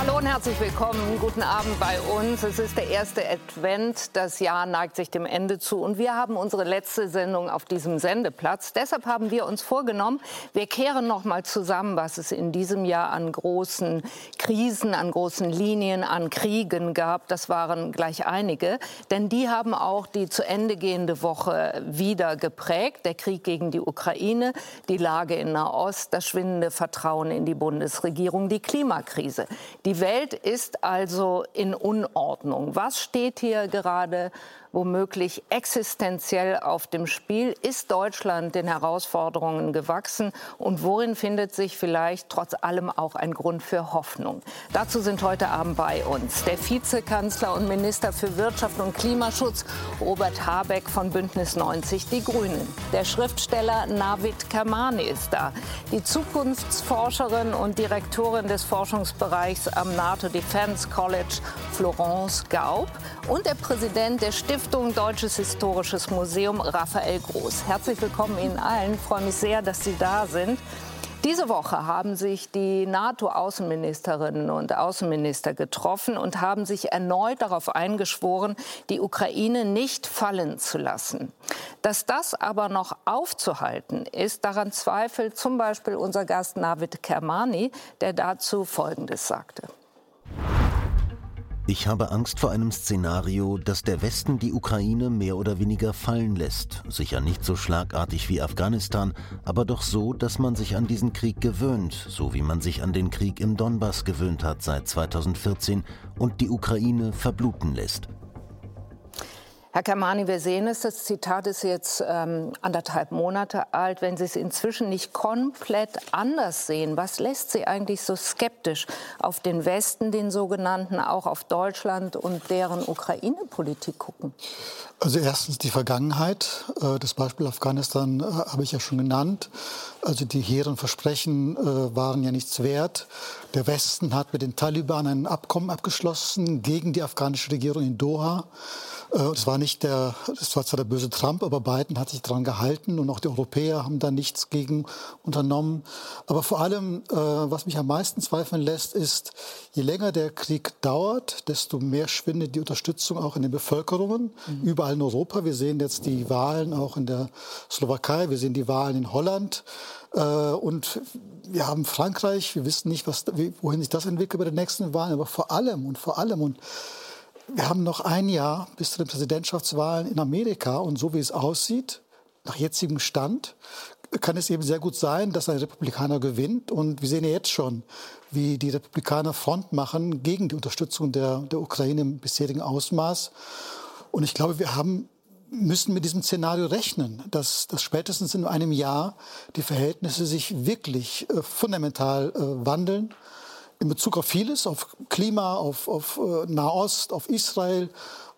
Hallo und herzlich willkommen. Guten Abend bei uns. Es ist der erste Advent. Das Jahr neigt sich dem Ende zu und wir haben unsere letzte Sendung auf diesem Sendeplatz. Deshalb haben wir uns vorgenommen, wir kehren noch mal zusammen, was es in diesem Jahr an großen Krisen, an großen Linien, an Kriegen gab. Das waren gleich einige, denn die haben auch die zu Ende gehende Woche wieder geprägt. Der Krieg gegen die Ukraine, die Lage in Nahost, das schwindende Vertrauen in die Bundesregierung, die Klimakrise. Die Welt ist also in Unordnung. Was steht hier gerade womöglich existenziell auf dem Spiel? Ist Deutschland den Herausforderungen gewachsen? Und worin findet sich vielleicht trotz allem auch ein Grund für Hoffnung? Dazu sind heute Abend bei uns der Vizekanzler und Minister für Wirtschaft und Klimaschutz Robert Habeck von Bündnis 90 Die Grünen. Der Schriftsteller Navid Kermani ist da. Die Zukunftsforscherin und Direktorin des Forschungsbereichs am NATO Defense College Florence Gaub und der Präsident der Stiftung Deutsches Historisches Museum, Raphael Groß. Herzlich willkommen Ihnen allen. Ich freue mich sehr, dass Sie da sind. Diese Woche haben sich die NATO-Außenministerinnen und Außenminister getroffen und haben sich erneut darauf eingeschworen, die Ukraine nicht fallen zu lassen. Dass das aber noch aufzuhalten ist, daran zweifelt zum Beispiel unser Gast Navid Kermani, der dazu Folgendes sagte. Ich habe Angst vor einem Szenario, dass der Westen die Ukraine mehr oder weniger fallen lässt. Sicher nicht so schlagartig wie Afghanistan, aber doch so, dass man sich an diesen Krieg gewöhnt, so wie man sich an den Krieg im Donbass gewöhnt hat seit 2014 und die Ukraine verbluten lässt. Herr Kermani, wir sehen es, das Zitat ist jetzt ähm, anderthalb Monate alt. Wenn Sie es inzwischen nicht komplett anders sehen, was lässt Sie eigentlich so skeptisch auf den Westen, den sogenannten, auch auf Deutschland und deren Ukraine-Politik gucken? Also erstens die Vergangenheit. Äh, das Beispiel Afghanistan äh, habe ich ja schon genannt. Also die hehren Versprechen äh, waren ja nichts wert. Der Westen hat mit den Taliban ein Abkommen abgeschlossen gegen die afghanische Regierung in Doha. Das war nicht der, das war zwar der böse Trump, aber Biden hat sich daran gehalten und auch die Europäer haben da nichts gegen unternommen. Aber vor allem, was mich am meisten zweifeln lässt, ist, je länger der Krieg dauert, desto mehr schwindet die Unterstützung auch in den Bevölkerungen. Mhm. Überall überall in Europa. Wir sehen jetzt die Wahlen auch in der Slowakei, wir sehen die Wahlen in Holland. Äh, und wir haben Frankreich, wir wissen nicht, was, wohin sich das entwickelt bei den nächsten Wahlen, aber vor allem und vor allem und wir haben noch ein Jahr bis zu den Präsidentschaftswahlen in Amerika und so wie es aussieht, nach jetzigem Stand, kann es eben sehr gut sein, dass ein Republikaner gewinnt. Und wir sehen ja jetzt schon, wie die Republikaner Front machen gegen die Unterstützung der, der Ukraine im bisherigen Ausmaß. Und ich glaube, wir haben müssen mit diesem Szenario rechnen, dass, dass spätestens in einem Jahr die Verhältnisse sich wirklich äh, fundamental äh, wandeln. In Bezug auf vieles, auf Klima, auf, auf äh, Nahost, auf Israel,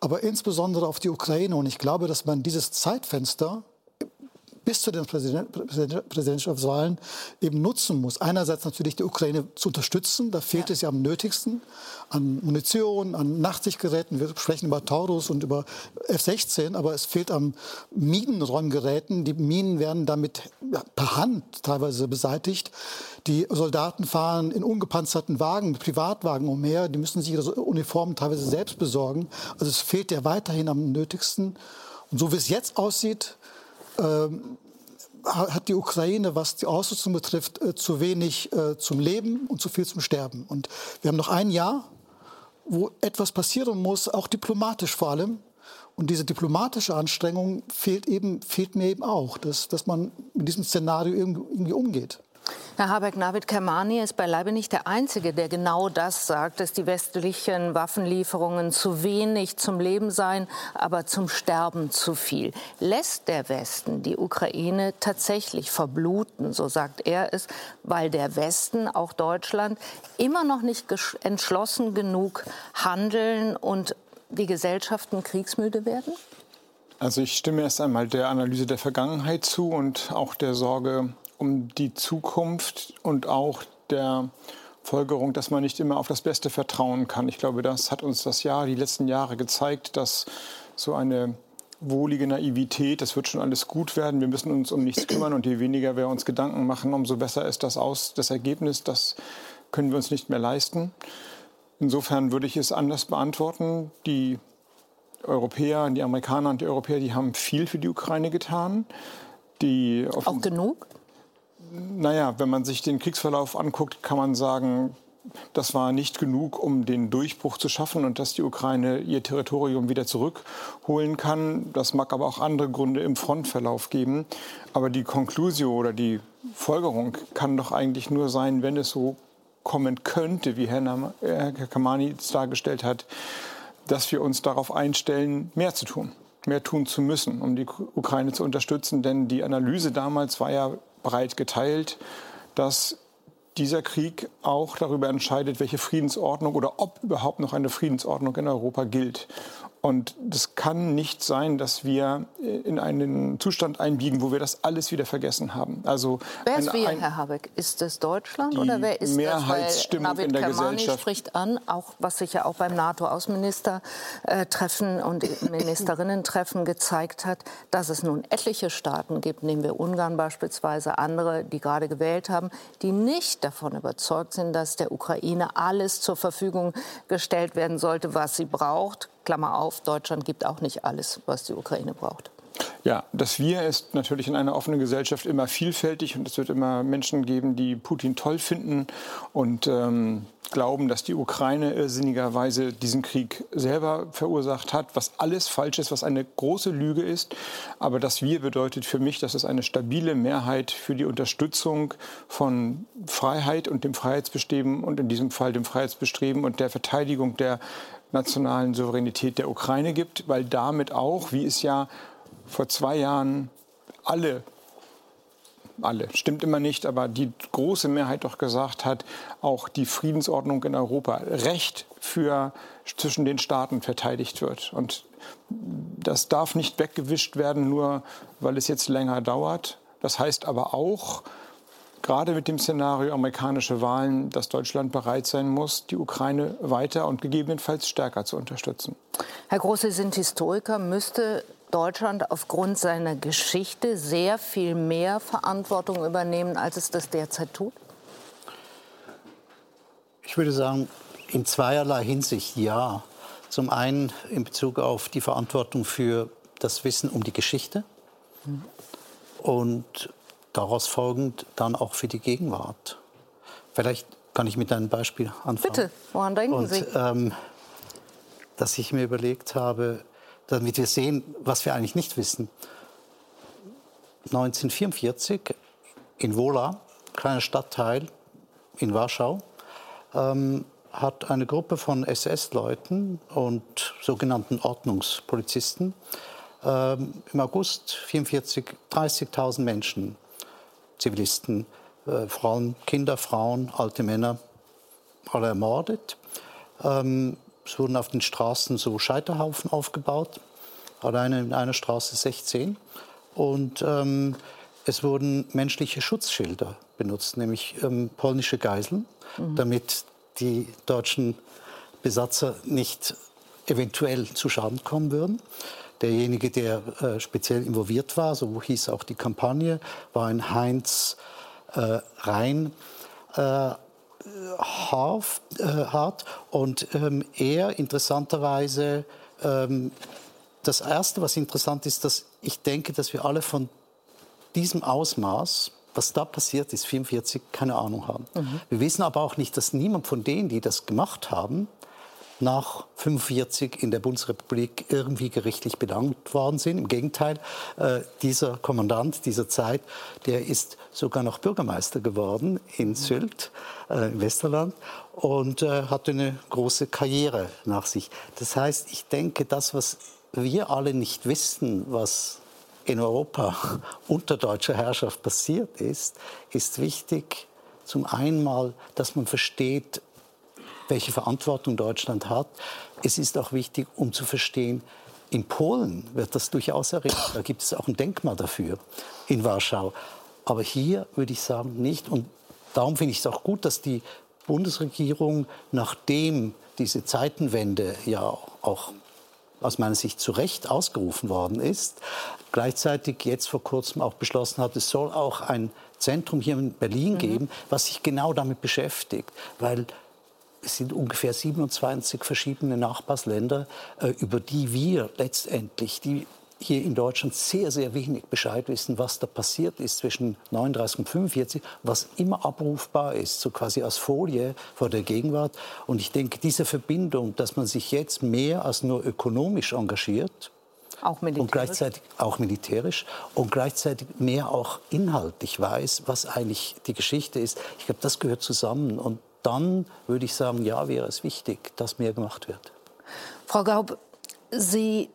aber insbesondere auf die Ukraine. Und ich glaube, dass man dieses Zeitfenster bis zu den Präsident, Präsidentschaftswahlen eben nutzen muss. Einerseits natürlich die Ukraine zu unterstützen, da fehlt ja. es ja am nötigsten an Munition, an Nachtsichtgeräten. Wir sprechen über Taurus und über F-16, aber es fehlt an Minenräumgeräten. Die Minen werden damit ja, per Hand teilweise beseitigt. Die Soldaten fahren in ungepanzerten Wagen, Privatwagen umher. Die müssen sich ihre Uniformen teilweise selbst besorgen. Also es fehlt ja weiterhin am nötigsten. Und so wie es jetzt aussieht, ähm, hat die Ukraine, was die Ausrüstung betrifft, äh, zu wenig äh, zum Leben und zu viel zum Sterben. Und wir haben noch ein Jahr, wo etwas passieren muss, auch diplomatisch vor allem. Und diese diplomatische Anstrengung fehlt, eben, fehlt mir eben auch, dass, dass man mit diesem Szenario irgendwie, irgendwie umgeht. Herr Habeck, Navid Kermani ist beileibe nicht der Einzige, der genau das sagt, dass die westlichen Waffenlieferungen zu wenig zum Leben seien, aber zum Sterben zu viel. Lässt der Westen die Ukraine tatsächlich verbluten, so sagt er es, weil der Westen, auch Deutschland, immer noch nicht entschlossen genug handeln und die Gesellschaften kriegsmüde werden? Also ich stimme erst einmal der Analyse der Vergangenheit zu und auch der Sorge um die Zukunft und auch der Folgerung, dass man nicht immer auf das Beste vertrauen kann. Ich glaube, das hat uns das Jahr, die letzten Jahre gezeigt, dass so eine wohlige Naivität, das wird schon alles gut werden, wir müssen uns um nichts kümmern und je weniger wir uns Gedanken machen, umso besser ist das aus, das Ergebnis, das können wir uns nicht mehr leisten. Insofern würde ich es anders beantworten. Die Europäer, die Amerikaner und die Europäer, die haben viel für die Ukraine getan. Die Auch genug? Naja, wenn man sich den Kriegsverlauf anguckt, kann man sagen, das war nicht genug, um den Durchbruch zu schaffen und dass die Ukraine ihr Territorium wieder zurückholen kann. Das mag aber auch andere Gründe im Frontverlauf geben. Aber die Konklusio oder die Folgerung kann doch eigentlich nur sein, wenn es so kommen könnte, wie Herr, Herr Kamani es dargestellt hat, dass wir uns darauf einstellen, mehr zu tun, mehr tun zu müssen, um die Ukraine zu unterstützen. Denn die Analyse damals war ja breit geteilt, dass dieser Krieg auch darüber entscheidet, welche Friedensordnung oder ob überhaupt noch eine Friedensordnung in Europa gilt. Und es kann nicht sein, dass wir in einen Zustand einbiegen, wo wir das alles wieder vergessen haben. Also wer ist wir, Herr Habeck? Ist es Deutschland oder wer ist Mehrheitsstimmung das? Weil in der Kermani Gesellschaft spricht an, auch was sich ja auch beim NATO-Außenministertreffen und Ministerinnen-Treffen gezeigt hat, dass es nun etliche Staaten gibt, nehmen wir Ungarn beispielsweise, andere, die gerade gewählt haben, die nicht davon überzeugt sind, dass der Ukraine alles zur Verfügung gestellt werden sollte, was sie braucht Klammer auf, Deutschland gibt auch nicht alles, was die Ukraine braucht. Ja, das Wir ist natürlich in einer offenen Gesellschaft immer vielfältig und es wird immer Menschen geben, die Putin toll finden und ähm, glauben, dass die Ukraine irrsinnigerweise diesen Krieg selber verursacht hat, was alles falsch ist, was eine große Lüge ist. Aber das Wir bedeutet für mich, dass es eine stabile Mehrheit für die Unterstützung von Freiheit und dem Freiheitsbestreben und in diesem Fall dem Freiheitsbestreben und der Verteidigung der nationalen Souveränität der Ukraine gibt, weil damit auch, wie es ja vor zwei Jahren alle, alle, stimmt immer nicht, aber die große Mehrheit doch gesagt hat, auch die Friedensordnung in Europa, Recht für zwischen den Staaten verteidigt wird. Und das darf nicht weggewischt werden, nur weil es jetzt länger dauert. Das heißt aber auch, gerade mit dem Szenario amerikanische Wahlen, dass Deutschland bereit sein muss, die Ukraine weiter und gegebenenfalls stärker zu unterstützen. Herr Groß, Sie sind Historiker. Müsste Deutschland aufgrund seiner Geschichte sehr viel mehr Verantwortung übernehmen, als es das derzeit tut? Ich würde sagen, in zweierlei Hinsicht ja. Zum einen in Bezug auf die Verantwortung für das Wissen um die Geschichte. Mhm. Und daraus folgend dann auch für die Gegenwart. Vielleicht kann ich mit einem Beispiel anfangen. Bitte, woran denken Und, Sie? Ähm, dass ich mir überlegt habe, damit wir sehen, was wir eigentlich nicht wissen. 1944 in Wola, kleiner Stadtteil in Warschau, ähm, hat eine Gruppe von SS-Leuten und sogenannten Ordnungspolizisten ähm, im August 1944 30.000 Menschen Zivilisten, äh, Frauen, Kinder, Frauen, alte Männer, alle ermordet. Ähm, es wurden auf den Straßen so Scheiterhaufen aufgebaut, alleine in einer Straße 16. Und ähm, es wurden menschliche Schutzschilder benutzt, nämlich ähm, polnische Geiseln, mhm. damit die deutschen Besatzer nicht eventuell zu Schaden kommen würden. Derjenige, der äh, speziell involviert war, so hieß auch die Kampagne, war ein Heinz äh, Rhein. Äh, Harf, äh, hart und ähm, er interessanterweise ähm, das erste, was interessant ist, dass ich denke, dass wir alle von diesem Ausmaß, was da passiert ist, 44, keine Ahnung haben. Mhm. Wir wissen aber auch nicht, dass niemand von denen, die das gemacht haben, nach 45 in der Bundesrepublik irgendwie gerichtlich bedankt worden sind. Im Gegenteil, äh, dieser Kommandant dieser Zeit, der ist sogar noch Bürgermeister geworden in Sylt, äh, im Westerland, und äh, hatte eine große Karriere nach sich. Das heißt, ich denke, das, was wir alle nicht wissen, was in Europa unter deutscher Herrschaft passiert ist, ist wichtig. Zum einen mal, dass man versteht, welche Verantwortung Deutschland hat. Es ist auch wichtig, um zu verstehen, in Polen wird das durchaus errichtet. Da gibt es auch ein Denkmal dafür in Warschau. Aber hier würde ich sagen nicht. Und darum finde ich es auch gut, dass die Bundesregierung, nachdem diese Zeitenwende ja auch aus meiner Sicht zu Recht ausgerufen worden ist, gleichzeitig jetzt vor kurzem auch beschlossen hat, es soll auch ein Zentrum hier in Berlin mhm. geben, was sich genau damit beschäftigt. Weil es sind ungefähr 27 verschiedene Nachbarsländer, äh, über die wir letztendlich, die hier in Deutschland sehr, sehr wenig Bescheid wissen, was da passiert ist zwischen 39 und 45, was immer abrufbar ist, so quasi als Folie vor der Gegenwart. Und ich denke, diese Verbindung, dass man sich jetzt mehr als nur ökonomisch engagiert, auch militärisch. Und gleichzeitig auch militärisch und gleichzeitig mehr auch inhaltlich weiß, was eigentlich die Geschichte ist. Ich glaube, das gehört zusammen. Und dann würde ich sagen, ja, wäre es wichtig, dass mehr gemacht wird. Frau Gaub, Sie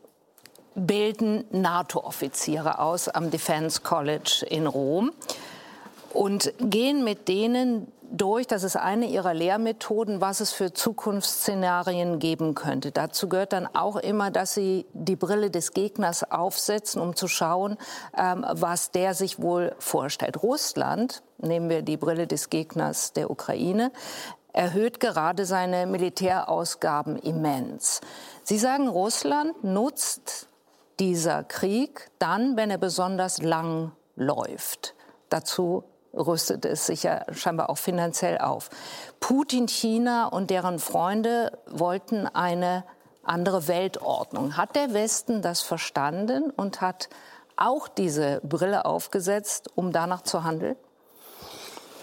bilden NATO-Offiziere aus am Defense College in Rom und gehen mit denen durch, das ist eine ihrer Lehrmethoden, was es für Zukunftsszenarien geben könnte. Dazu gehört dann auch immer, dass sie die Brille des Gegners aufsetzen, um zu schauen, ähm, was der sich wohl vorstellt. Russland, nehmen wir die Brille des Gegners der Ukraine, erhöht gerade seine Militärausgaben immens. Sie sagen, Russland nutzt dieser Krieg dann, wenn er besonders lang läuft. Dazu rüstet es sich ja scheinbar auch finanziell auf. Putin, China und deren Freunde wollten eine andere Weltordnung. Hat der Westen das verstanden und hat auch diese Brille aufgesetzt, um danach zu handeln?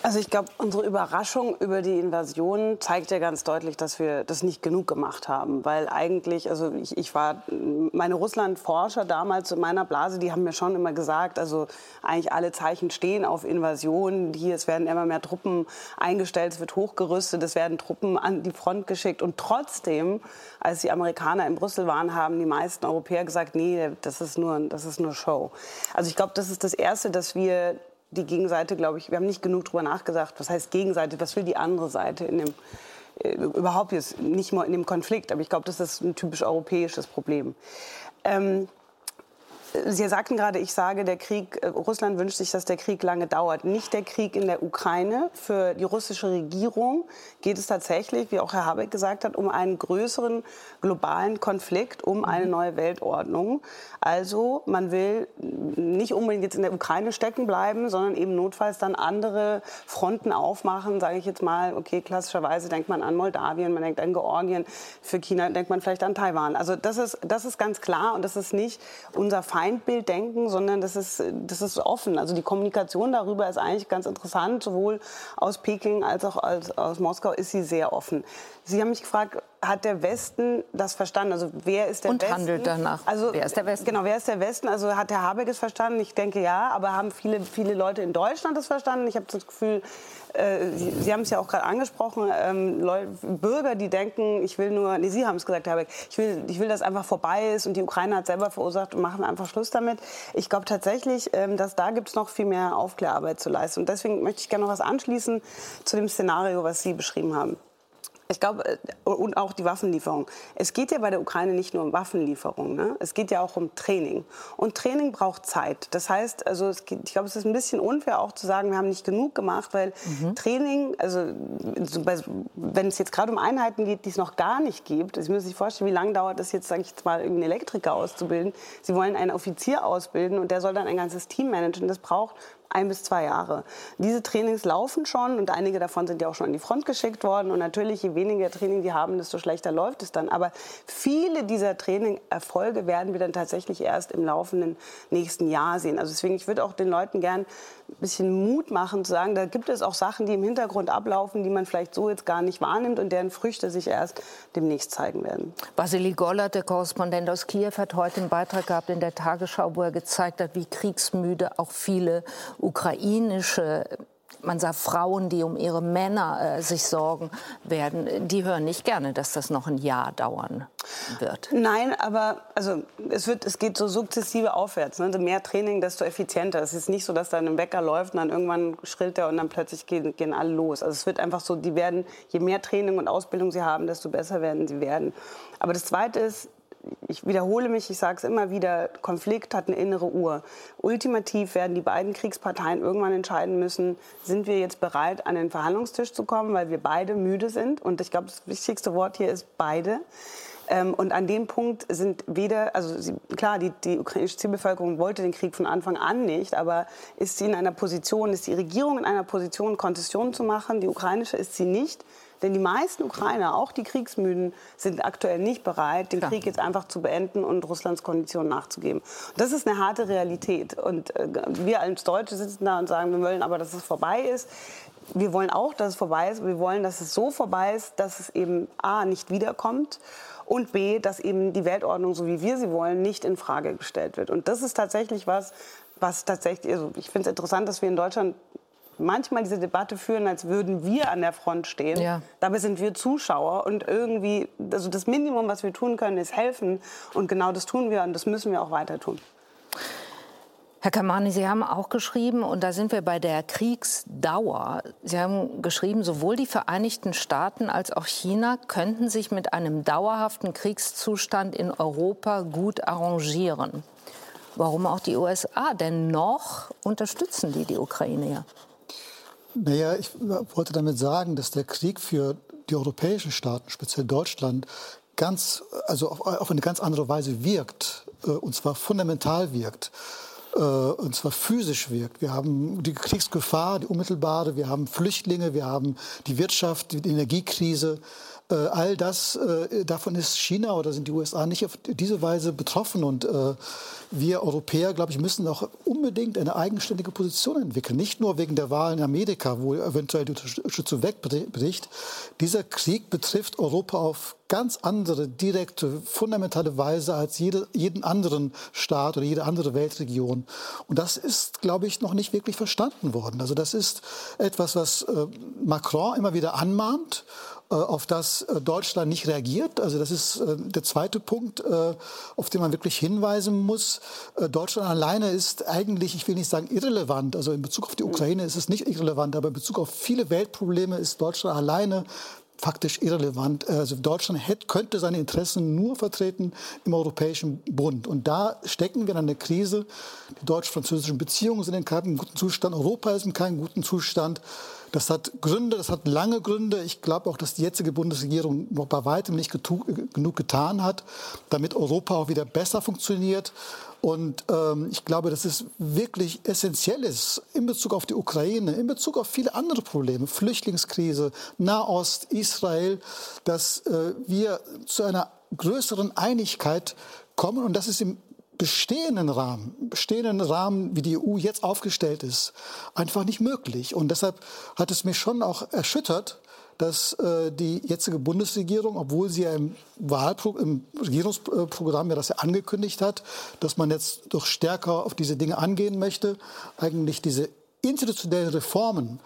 Also ich glaube, unsere Überraschung über die Invasion zeigt ja ganz deutlich, dass wir das nicht genug gemacht haben. Weil eigentlich, also ich, ich war, meine Russland-Forscher damals in meiner Blase, die haben mir schon immer gesagt, also eigentlich alle Zeichen stehen auf Invasion. Hier, es werden immer mehr Truppen eingestellt, es wird hochgerüstet, es werden Truppen an die Front geschickt. Und trotzdem, als die Amerikaner in Brüssel waren, haben die meisten Europäer gesagt, nee, das ist nur, das ist nur Show. Also ich glaube, das ist das Erste, dass wir die Gegenseite, glaube ich, wir haben nicht genug darüber nachgedacht, was heißt Gegenseite, was will die andere Seite in dem, äh, überhaupt jetzt nicht mal in dem Konflikt, aber ich glaube, das ist ein typisch europäisches Problem. Ähm, Sie sagten gerade, ich sage, der Krieg, äh, Russland wünscht sich, dass der Krieg lange dauert. Nicht der Krieg in der Ukraine. Für die russische Regierung geht es tatsächlich, wie auch Herr Habeck gesagt hat, um einen größeren globalen Konflikt, um eine neue Weltordnung. Also man will nicht unbedingt jetzt in der Ukraine stecken bleiben, sondern eben notfalls dann andere Fronten aufmachen, sage ich jetzt mal. Okay, klassischerweise denkt man an Moldawien, man denkt an Georgien. Für China denkt man vielleicht an Taiwan. Also das ist, das ist ganz klar und das ist nicht unser Feind Feindbild denken, sondern das ist, das ist offen. Also die Kommunikation darüber ist eigentlich ganz interessant. Sowohl aus Peking als auch aus, aus Moskau ist sie sehr offen. Sie haben mich gefragt, hat der Westen das verstanden? Also wer ist der und Westen? Und handelt danach. Also wer ist der Westen? Genau, wer ist der Westen? Also hat Herr Habeck es verstanden? Ich denke ja, aber haben viele, viele Leute in Deutschland das verstanden? Ich habe das Gefühl, äh, Sie, Sie, haben es ja auch gerade angesprochen, ähm, Leute, Bürger, die denken, ich will nur, nee, Sie haben es gesagt, Herr Habeck, ich will, ich will, dass einfach vorbei ist und die Ukraine hat selber verursacht und machen einfach Schluss damit. Ich glaube tatsächlich, ähm, dass da gibt es noch viel mehr Aufklärarbeit zu leisten. Und deswegen möchte ich gerne noch was anschließen zu dem Szenario, was Sie beschrieben haben. Ich glaube, äh, und auch die Waffenlieferung. Es geht ja bei der Ukraine nicht nur um Waffenlieferung. Ne? Es geht ja auch um Training. Und Training braucht Zeit. Das heißt, also geht, ich glaube, es ist ein bisschen unfair auch zu sagen, wir haben nicht genug gemacht, weil mhm. Training, also wenn es jetzt gerade um Einheiten geht, die es noch gar nicht gibt, Sie müssen sich vorstellen, wie lange dauert es jetzt, sage ich jetzt mal, einen Elektriker auszubilden. Sie wollen einen Offizier ausbilden und der soll dann ein ganzes Team managen. Das braucht ein bis zwei Jahre. Diese Trainings laufen schon und einige davon sind ja auch schon an die Front geschickt worden. Und natürlich, je weniger Training die haben, desto schlechter läuft es dann. Aber viele dieser Training-Erfolge werden wir dann tatsächlich erst im laufenden nächsten Jahr sehen. Also deswegen, ich würde auch den Leuten gern ein bisschen Mut machen, zu sagen, da gibt es auch Sachen, die im Hintergrund ablaufen, die man vielleicht so jetzt gar nicht wahrnimmt und deren Früchte sich erst demnächst zeigen werden. Vasily Gollert, der Korrespondent aus Kiew, hat heute einen Beitrag gehabt in der Tagesschau, wo er gezeigt hat, wie kriegsmüde auch viele ukrainische man sagt Frauen, die um ihre Männer äh, sich sorgen werden, die hören nicht gerne, dass das noch ein Jahr dauern wird. Nein, aber also es, wird, es geht so sukzessive aufwärts. Ne? mehr Training, desto effizienter. Es ist nicht so, dass da ein Wecker läuft und dann irgendwann schrillt er und dann plötzlich gehen, gehen alle los. Also es wird einfach so, die werden, je mehr Training und Ausbildung sie haben, desto besser werden sie werden. Aber das Zweite ist, ich wiederhole mich, ich sage es immer wieder, Konflikt hat eine innere Uhr. Ultimativ werden die beiden Kriegsparteien irgendwann entscheiden müssen, sind wir jetzt bereit, an den Verhandlungstisch zu kommen, weil wir beide müde sind. Und ich glaube, das wichtigste Wort hier ist beide. Ähm, und an dem Punkt sind weder, also sie, klar, die, die ukrainische Zielbevölkerung wollte den Krieg von Anfang an nicht, aber ist sie in einer Position, ist die Regierung in einer Position, Konzessionen zu machen? Die ukrainische ist sie nicht. Denn die meisten Ukrainer, auch die Kriegsmüden, sind aktuell nicht bereit, den Klar. Krieg jetzt einfach zu beenden und Russlands Konditionen nachzugeben. Das ist eine harte Realität. Und äh, wir als Deutsche sitzen da und sagen, wir wollen aber, dass es vorbei ist wir wollen auch, dass es vorbei ist. Wir wollen, dass es so vorbei ist, dass es eben A, nicht wiederkommt und B, dass eben die Weltordnung, so wie wir sie wollen, nicht in Frage gestellt wird. Und das ist tatsächlich was, was tatsächlich, also ich finde es interessant, dass wir in Deutschland manchmal diese Debatte führen, als würden wir an der Front stehen. Ja. Dabei sind wir Zuschauer und irgendwie, also das Minimum, was wir tun können, ist helfen. Und genau das tun wir und das müssen wir auch weiter tun. Herr Kamani, Sie haben auch geschrieben, und da sind wir bei der Kriegsdauer. Sie haben geschrieben, sowohl die Vereinigten Staaten als auch China könnten sich mit einem dauerhaften Kriegszustand in Europa gut arrangieren. Warum auch die USA? Denn noch unterstützen die die Ukraine ja. Naja, ich wollte damit sagen, dass der Krieg für die europäischen Staaten, speziell Deutschland, ganz, also auf, auf eine ganz andere Weise wirkt, äh, und zwar fundamental wirkt. Äh, und zwar physisch wirkt. Wir haben die Kriegsgefahr, die unmittelbare, wir haben Flüchtlinge, wir haben die Wirtschaft, die Energiekrise. Äh, all das, äh, davon ist China oder sind die USA nicht auf diese Weise betroffen. Und wir Europäer, glaube ich, müssen auch unbedingt eine eigenständige Position entwickeln. Nicht nur wegen der Wahl in Amerika, wo eventuell die Unterstützung wegbricht. Dieser Krieg betrifft Europa auf ganz andere, direkte, fundamentale Weise als jede, jeden anderen Staat oder jede andere Weltregion. Und das ist, glaube ich, noch nicht wirklich verstanden worden. Also das ist etwas, was äh, Macron immer wieder anmahnt äh, auf das äh, Deutschland nicht reagiert. Also das ist äh, der zweite Punkt, auf den man wirklich hinweisen muss. Deutschland alleine ist eigentlich, ich will nicht sagen irrelevant, also in Bezug auf die Ukraine ist es nicht irrelevant, aber in Bezug auf viele Weltprobleme ist Deutschland alleine faktisch irrelevant. Also Deutschland hätte, könnte seine Interessen nur vertreten im Europäischen Bund. Und da stecken wir in einer Krise. Die deutsch-französischen Beziehungen sind in keinem guten Zustand. Europa ist in keinem guten Zustand. Das hat Gründe, das hat lange Gründe. Ich glaube auch, dass die jetzige Bundesregierung noch bei weitem nicht genug getan hat, damit Europa auch wieder besser funktioniert. Und ähm, ich glaube, dass es wirklich essentiell ist in Bezug auf die Ukraine, in Bezug auf viele andere Probleme, Flüchtlingskrise, Nahost, Israel, dass äh, wir zu einer größeren Einigkeit kommen. Und das ist im bestehenden Rahmen, bestehenden Rahmen, wie die EU jetzt aufgestellt ist, einfach nicht möglich. Und deshalb hat es mich schon auch erschüttert, dass äh, die jetzige Bundesregierung, obwohl sie ja im, Wahlpro im Regierungsprogramm ja das ja angekündigt hat, dass man jetzt doch stärker auf diese Dinge angehen möchte, eigentlich diese institutionellen Reformen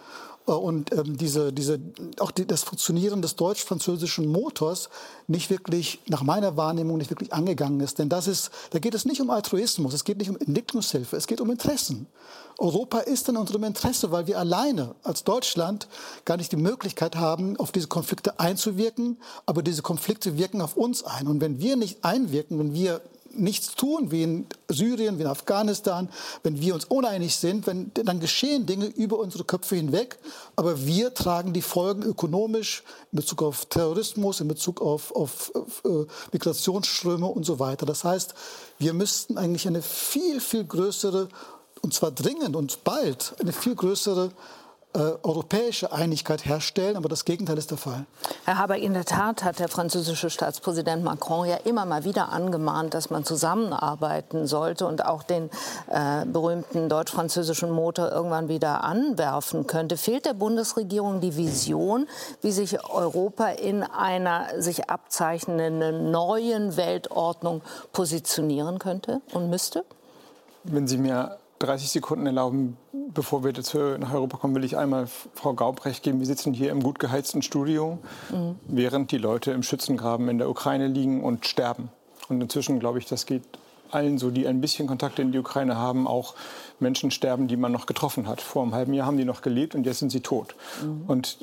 und ähm, diese, diese, auch die, das Funktionieren des deutsch-französischen Motors nicht wirklich, nach meiner Wahrnehmung, nicht wirklich angegangen ist. Denn das ist, da geht es nicht um Altruismus, es geht nicht um Entwicklungshilfe, es geht um Interessen. Europa ist in unserem Interesse, weil wir alleine als Deutschland gar nicht die Möglichkeit haben, auf diese Konflikte einzuwirken, aber diese Konflikte wirken auf uns ein. Und wenn wir nicht einwirken, wenn wir nichts tun, wie in Syrien, wie in Afghanistan, wenn wir uns uneinig sind, wenn, dann geschehen Dinge über unsere Köpfe hinweg, aber wir tragen die Folgen ökonomisch in Bezug auf Terrorismus, in Bezug auf, auf, auf äh, Migrationsströme und so weiter. Das heißt, wir müssten eigentlich eine viel, viel größere, und zwar dringend und bald, eine viel größere äh, europäische Einigkeit herstellen, aber das Gegenteil ist der Fall. Herr Haber, in der Tat hat der französische Staatspräsident Macron ja immer mal wieder angemahnt, dass man zusammenarbeiten sollte und auch den äh, berühmten deutsch-französischen Motor irgendwann wieder anwerfen könnte. Fehlt der Bundesregierung die Vision, wie sich Europa in einer sich abzeichnenden neuen Weltordnung positionieren könnte und müsste? Wenn Sie mir 30 Sekunden erlauben, bevor wir dazu nach Europa kommen, will ich einmal Frau Gaub recht geben. Wir sitzen hier im gut geheizten Studio, mhm. während die Leute im Schützengraben in der Ukraine liegen und sterben. Und inzwischen glaube ich, das geht allen so, die ein bisschen Kontakte in die Ukraine haben, auch Menschen sterben, die man noch getroffen hat. Vor einem halben Jahr haben die noch gelebt und jetzt sind sie tot. Mhm. Und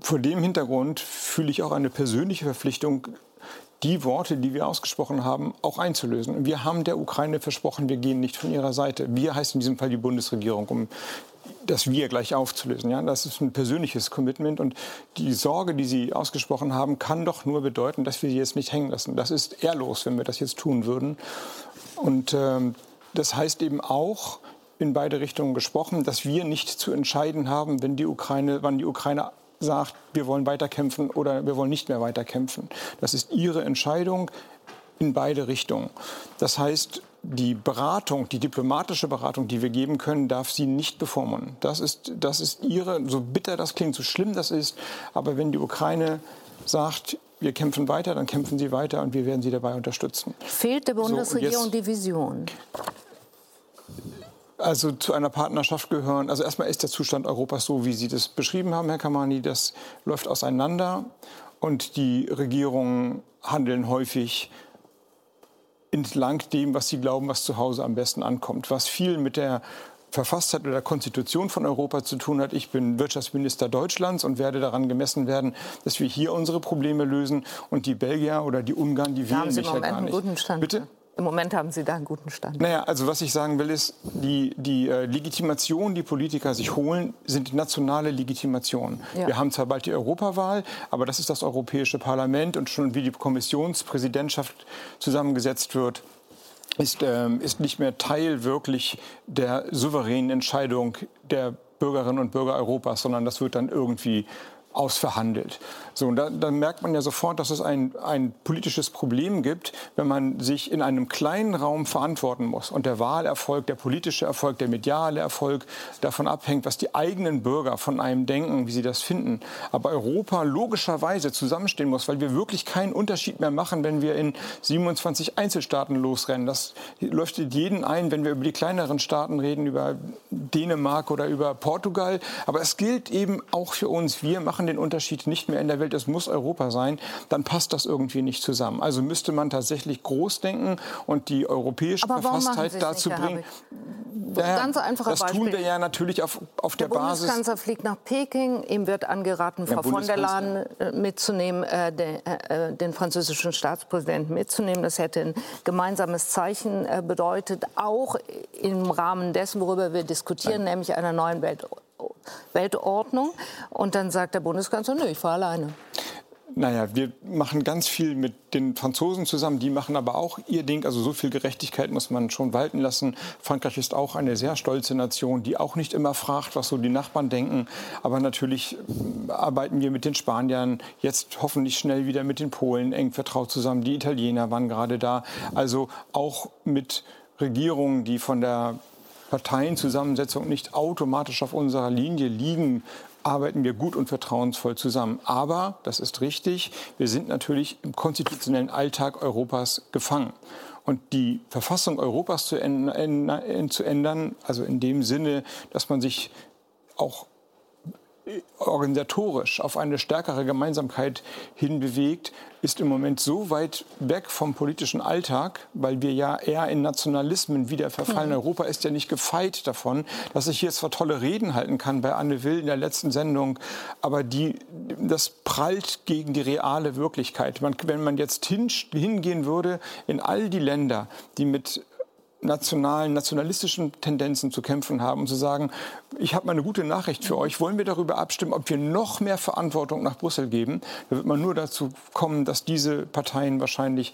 vor dem Hintergrund fühle ich auch eine persönliche Verpflichtung, die Worte, die wir ausgesprochen haben, auch einzulösen. wir haben der Ukraine versprochen, wir gehen nicht von ihrer Seite. Wir heißt in diesem Fall die Bundesregierung, um das Wir gleich aufzulösen. Ja, das ist ein persönliches Commitment. Und die Sorge, die Sie ausgesprochen haben, kann doch nur bedeuten, dass wir sie jetzt nicht hängen lassen. Das ist ehrlos, wenn wir das jetzt tun würden. Und ähm, das heißt eben auch, in beide Richtungen gesprochen, dass wir nicht zu entscheiden haben, wenn die Ukraine, wann die Ukraine sagt, wir wollen weiterkämpfen oder wir wollen nicht mehr weiterkämpfen. Das ist ihre Entscheidung in beide Richtungen. Das heißt, die Beratung, die diplomatische Beratung, die wir geben können, darf sie nicht bevormunden. Das ist, das ist ihre, so bitter das klingt, so schlimm das ist, aber wenn die Ukraine sagt, wir kämpfen weiter, dann kämpfen sie weiter und wir werden sie dabei unterstützen. Fehlt der Bundesregierung so, die Vision? Also zu einer Partnerschaft gehören, also erstmal ist der Zustand Europas so, wie Sie das beschrieben haben, Herr Kamani, das läuft auseinander und die Regierungen handeln häufig entlang dem, was sie glauben, was zu Hause am besten ankommt. Was viel mit der Verfasstheit oder der Konstitution von Europa zu tun hat. Ich bin Wirtschaftsminister Deutschlands und werde daran gemessen werden, dass wir hier unsere Probleme lösen und die Belgier oder die Ungarn, die wählen mich ja gar nicht. Guten Stand. Bitte? Im Moment haben Sie da einen guten Stand. Naja, also was ich sagen will, ist, die, die äh, Legitimation, die Politiker sich holen, sind nationale Legitimationen. Ja. Wir haben zwar bald die Europawahl, aber das ist das Europäische Parlament und schon wie die Kommissionspräsidentschaft zusammengesetzt wird, ist, ähm, ist nicht mehr Teil wirklich der souveränen Entscheidung der Bürgerinnen und Bürger Europas, sondern das wird dann irgendwie ausverhandelt. So, und da, da, merkt man ja sofort, dass es ein, ein politisches Problem gibt, wenn man sich in einem kleinen Raum verantworten muss und der Wahlerfolg, der politische Erfolg, der mediale Erfolg davon abhängt, was die eigenen Bürger von einem denken, wie sie das finden. Aber Europa logischerweise zusammenstehen muss, weil wir wirklich keinen Unterschied mehr machen, wenn wir in 27 Einzelstaaten losrennen. Das leuchtet jeden ein, wenn wir über die kleineren Staaten reden, über Dänemark oder über Portugal. Aber es gilt eben auch für uns. Wir machen den Unterschied nicht mehr in der Welt, es muss Europa sein, dann passt das irgendwie nicht zusammen. Also müsste man tatsächlich groß denken und die europäische Verfasstheit dazu nicht, bringen. Ja, Ganz einfacher das Beispiel. tun wir ja natürlich auf, auf der, der Basis. Der Bundeskanzler fliegt nach Peking. Ihm wird angeraten, Frau von der Leyen äh, mitzunehmen, äh, den, äh, den, französischen Staatspräsidenten mitzunehmen. Das hätte ein gemeinsames Zeichen äh, bedeutet, auch im Rahmen dessen, worüber wir diskutieren, Nein. nämlich einer neuen Weltordnung. Weltordnung. Und dann sagt der Bundeskanzler, nö, ich fahre alleine. Naja, wir machen ganz viel mit den Franzosen zusammen. Die machen aber auch ihr Ding. Also so viel Gerechtigkeit muss man schon walten lassen. Frankreich ist auch eine sehr stolze Nation, die auch nicht immer fragt, was so die Nachbarn denken. Aber natürlich äh, arbeiten wir mit den Spaniern, jetzt hoffentlich schnell wieder mit den Polen eng vertraut zusammen. Die Italiener waren gerade da. Also auch mit Regierungen, die von der Parteienzusammensetzung nicht automatisch auf unserer Linie liegen, arbeiten wir gut und vertrauensvoll zusammen. Aber, das ist richtig, wir sind natürlich im konstitutionellen Alltag Europas gefangen. Und die Verfassung Europas zu, ändern, also in dem Sinne, dass man sich auch organisatorisch auf eine stärkere Gemeinsamkeit hinbewegt, ist im Moment so weit weg vom politischen Alltag, weil wir ja eher in Nationalismen wieder verfallen. Mhm. Europa ist ja nicht gefeit davon, dass ich hier zwar tolle Reden halten kann bei Anne Will in der letzten Sendung, aber die, das prallt gegen die reale Wirklichkeit. Man, wenn man jetzt hin, hingehen würde in all die Länder, die mit nationalen, nationalistischen Tendenzen zu kämpfen haben und zu sagen, ich habe mal eine gute Nachricht für euch, wollen wir darüber abstimmen, ob wir noch mehr Verantwortung nach Brüssel geben, da wird man nur dazu kommen, dass diese Parteien wahrscheinlich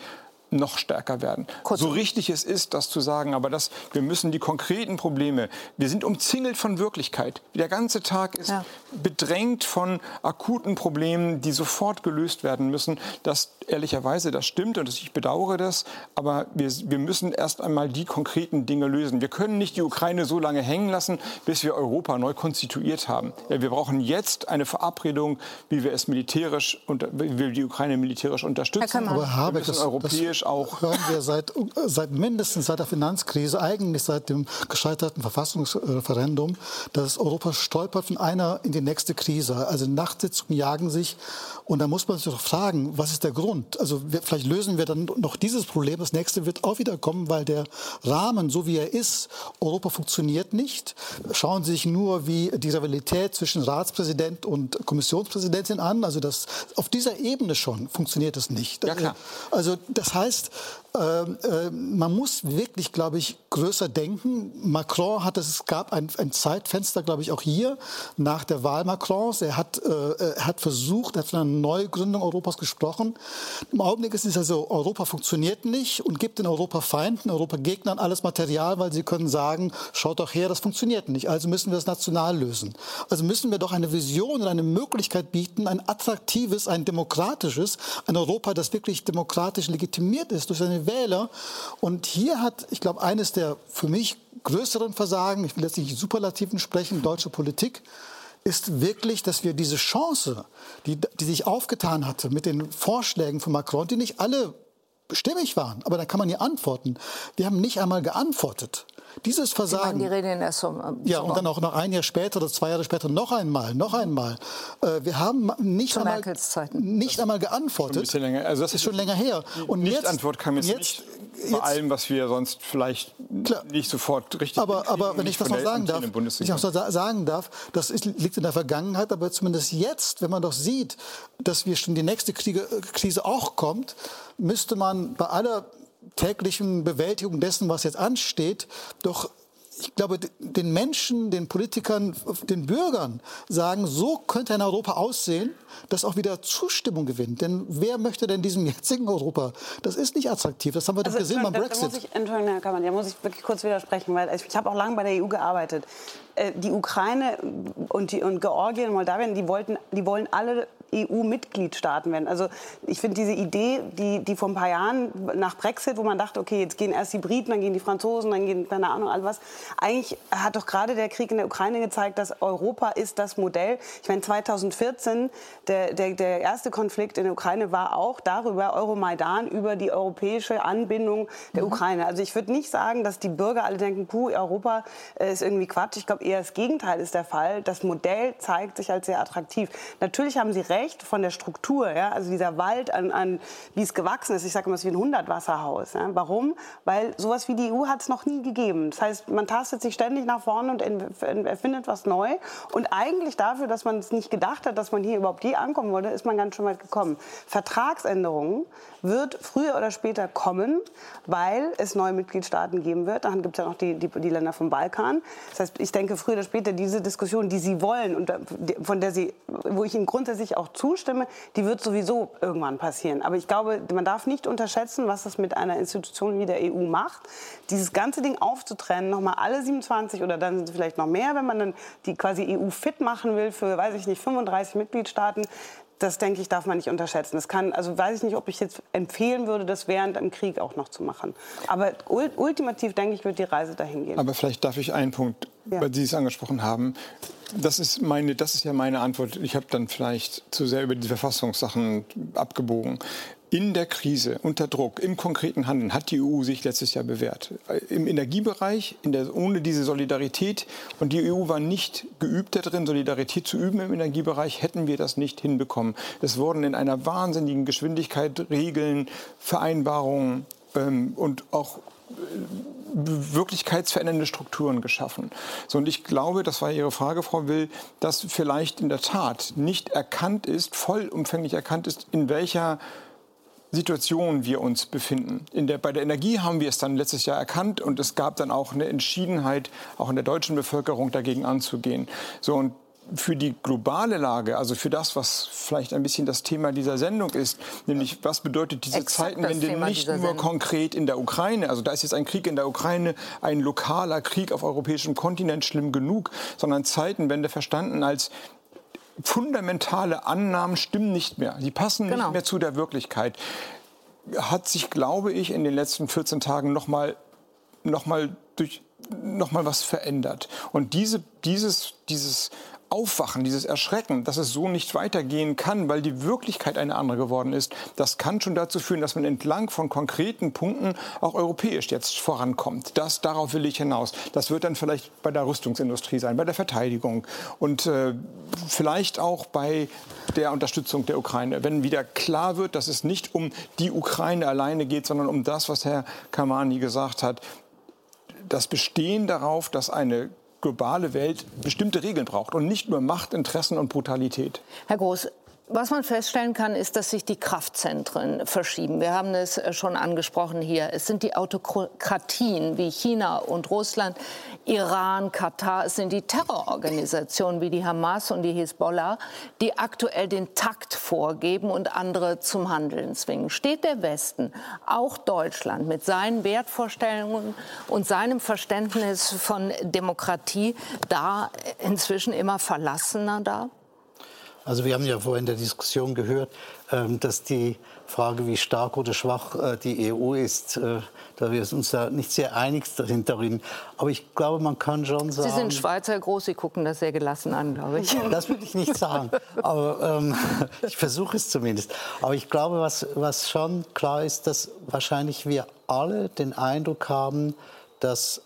noch stärker werden. Kurz. So richtig es ist, das zu sagen, aber das, wir müssen die konkreten Probleme, wir sind umzingelt von Wirklichkeit. Der ganze Tag ist ja. bedrängt von akuten Problemen, die sofort gelöst werden müssen. Das ehrlicherweise, das stimmt und ich bedauere das, aber wir, wir müssen erst einmal die konkreten Dinge lösen. Wir können nicht die Ukraine so lange hängen lassen, bis wir Europa neu konstituiert haben. Ja, wir brauchen jetzt eine Verabredung, wie wir es militärisch, wie wir die Ukraine militärisch unterstützen. Aber Habeck, das, europäisch politisch auch. Hören wir seit, seit mindestens seit der Finanzkrise, eigentlich seit dem gescheiterten Verfassungsreferendum, dass Europa stolpert von einer in die nächste Krise. Also Nachtsitzungen jagen sich. Und da muss man sich doch fragen, was ist der Grund? Also wir, vielleicht lösen wir dann noch dieses Problem. Das nächste wird auch wieder kommen, weil der Rahmen, so wie er ist, Europa funktioniert nicht. Schauen Sie sich nur wie die Rivalität zwischen Ratspräsident und Kommissionspräsidentin an. Also das, auf dieser Ebene schon funktioniert es nicht. Ja, klar. Also das heißt, äh, äh, man muss wirklich, glaube ich, größer denken. Macron hat es, es gab ein, ein Zeitfenster, glaube ich, auch hier nach der Wahl Macrons. Er hat, äh, er hat versucht, er hat von einer Neugründung Europas gesprochen. Im Augenblick ist es also, Europa funktioniert nicht und gibt den Europafeinden, Europagegnern alles Material, weil sie können sagen, schaut doch her, das funktioniert nicht. Also müssen wir es national lösen. Also müssen wir doch eine Vision und eine Möglichkeit bieten, ein attraktives, ein demokratisches, ein Europa, das wirklich demokratisch legitimiert ist durch seine Wähler. Und hier hat, ich glaube, eines der für mich größeren Versagen, ich will jetzt nicht Superlativen sprechen, deutsche Politik, ist wirklich, dass wir diese Chance, die, die sich aufgetan hatte mit den Vorschlägen von Macron, die nicht alle stimmig waren, aber da kann man ja antworten. Wir haben nicht einmal geantwortet. Dieses Versagen. die Rede in der Summe. Ja, und dann auch noch ein Jahr später oder zwei Jahre später noch einmal, noch einmal. Äh, wir haben nicht Zu einmal, nicht einmal geantwortet. Ein bisschen länger. Also das ist schon länger her. Und jetzt- Nicht-Antwort kam jetzt, jetzt- nicht jetzt- vor allem, was wir sonst vielleicht Klar. nicht sofort richtig Aber, aber wenn ich das noch der sagen darf, ich noch sagen darf, das ist, liegt in der Vergangenheit, aber zumindest jetzt, wenn man doch sieht, dass wir schon die nächste Kriege, äh, Krise auch kommt, müsste man bei aller täglichen Bewältigung dessen, was jetzt ansteht, doch ich glaube, den Menschen, den Politikern, den Bürgern sagen, so könnte ein Europa aussehen, das auch wieder Zustimmung gewinnt. Denn wer möchte denn diesem jetzigen Europa? Das ist nicht attraktiv. Das haben wir doch gesehen beim Also, da, da muss Brexit. ich, Entschuldigung, Herr Kammer, da muss ich wirklich kurz widersprechen, weil ich habe auch lange bei der EU gearbeitet. Äh, Die Ukraine und, die, und Georgien und Moldawien, die, wollten, die wollen alle EU-Mitgliedstaaten werden. Also ich finde diese Idee, die, die vor ein paar Jahren nach Brexit, wo man dachte, okay, jetzt gehen erst die Briten, dann gehen die Franzosen, dann gehen, keine Ahnung, all was. Eigentlich hat doch gerade der Krieg in der Ukraine gezeigt, dass Europa ist das Modell. Ich meine, 2014, der, der, der erste Konflikt in der Ukraine war auch darüber, Euromaidan, über die europäische Anbindung der Ukraine. Also ich würde nicht sagen, dass die Bürger alle denken, puh, Europa äh, ist irgendwie Quatsch. Ich glaube eher das Gegenteil ist der Fall. Das Modell zeigt sich als sehr attraktiv. Natürlich haben Sie recht von der Struktur, ja? also dieser Wald, an, an, wie es gewachsen ist. Ich sage immer, es ist wie ein Hundertwasserhaus. Ja? Warum? Weil sowas wie die EU hat es noch nie gegeben. Das heißt, man tastet sich ständig nach vorne und erfindet was neu. Und eigentlich dafür, dass man es nicht gedacht hat, dass man hier überhaupt je ankommen wollte, ist man ganz schön weit gekommen. Vertragsänderungen wird früher oder später kommen, weil es neue Mitgliedstaaten geben wird. Dann gibt es ja noch die, die, die Länder vom Balkan. Das heißt, ich denke, früher oder später diese Diskussion, die Sie wollen und die- von der Sie, wo ich Ihnen grundsätzlich auch zustimme, die wird sowieso irgendwann passieren. Aber ich glaube, man darf nicht unterschätzen, was das mit einer Institution wie der EU macht. Dieses ganze Ding aufzutrennen, nochmal alle 27 oder dann sind es vielleicht noch mehr, wenn man dann die quasi EU fit machen will für, weiß ich nicht, 35 Mitgliedstaaten. Das denke ich, darf man nicht unterschätzen. Das kann, also weiß ich nicht, ob ich jetzt empfehlen würde, das während einem Krieg auch noch zu machen. Aber ul- ultimativ denke ich, wird die Reise dahin gehen. Aber vielleicht darf ich einen Punkt, Ja. weil Sie es angesprochen haben. Das ist, meine, das ist ja meine Antwort. Ich habe dann vielleicht zu sehr über die Verfassungssachen abgebogen. In der Krise, unter Druck, im konkreten Handeln hat die EU sich letztes Jahr bewährt. Im Energiebereich, der, ohne diese Solidarität, und die EU war nicht geübt darin, Solidarität zu üben im Energiebereich, hätten wir das nicht hinbekommen. Es wurden in einer wahnsinnigen Geschwindigkeit Regeln, Vereinbarungen ähm, und auch wirklichkeitsverändernde Strukturen geschaffen. So, und ich glaube, das war Ihre Frage, Frau Will, dass vielleicht in der Tat nicht erkannt ist, vollumfänglich erkannt ist, in welcher Situation wir uns befinden. In der, bei der Energie haben wir es dann letztes Jahr erkannt und es gab dann auch eine Entschiedenheit, auch in der deutschen Bevölkerung dagegen anzugehen. So, und für die globale Lage, also für das, was vielleicht ein bisschen das Thema dieser Sendung ist, nämlich was bedeutet diese Exakt Zeitenwende nicht nur Sendung. konkret in der Ukraine, also da ist jetzt ein Krieg in der Ukraine, ein lokaler Krieg auf europäischem Kontinent schlimm genug, sondern Zeitenwende verstanden als fundamentale Annahmen stimmen nicht mehr. Sie passen Genau. nicht mehr zu der Wirklichkeit. Hat sich, glaube ich, in den letzten 14 Tagen noch mal, noch mal durch noch mal was verändert. Und diese, dieses, dieses Aufwachen, dieses Erschrecken, dass es so nicht weitergehen kann, weil die Wirklichkeit eine andere geworden ist, das kann schon dazu führen, dass man entlang von konkreten Punkten auch europäisch jetzt vorankommt. Das, darauf will ich hinaus. Das wird dann vielleicht bei der Rüstungsindustrie sein, bei der Verteidigung und äh, vielleicht auch bei der Unterstützung der Ukraine. Wenn wieder klar wird, dass es nicht um die Ukraine alleine geht, sondern um das, was Herr Kamani gesagt hat, das Bestehen darauf, dass eine globale Welt bestimmte Regeln braucht und nicht nur Macht, Interessen und Brutalität. Herr Groß, Was man feststellen kann, ist, dass sich die Kraftzentren verschieben. Wir haben es äh, schon angesprochen hier. Es sind die Autokratien wie China und Russland, Iran, Katar. Es sind die Terrororganisationen wie die Hamas und die Hisbollah, die aktuell den Takt vorgeben und andere zum Handeln zwingen. Steht der Westen, auch Deutschland, mit seinen Wertvorstellungen und seinem Verständnis von Demokratie da inzwischen immer verlassener da? Also wir haben ja vorhin in der Diskussion gehört, ähm, dass die Frage, wie stark oder schwach äh, die EU ist, äh, da wir uns da nicht sehr einig sind darin. Aber ich glaube, man kann schon sagen... Sie sind Schweizer groß, Sie gucken das sehr gelassen an, glaube ich. Das würde ich nicht sagen, aber ähm, ich versuche es zumindest. Aber ich glaube, was, was schon klar ist, dass wahrscheinlich wir alle den Eindruck haben, dass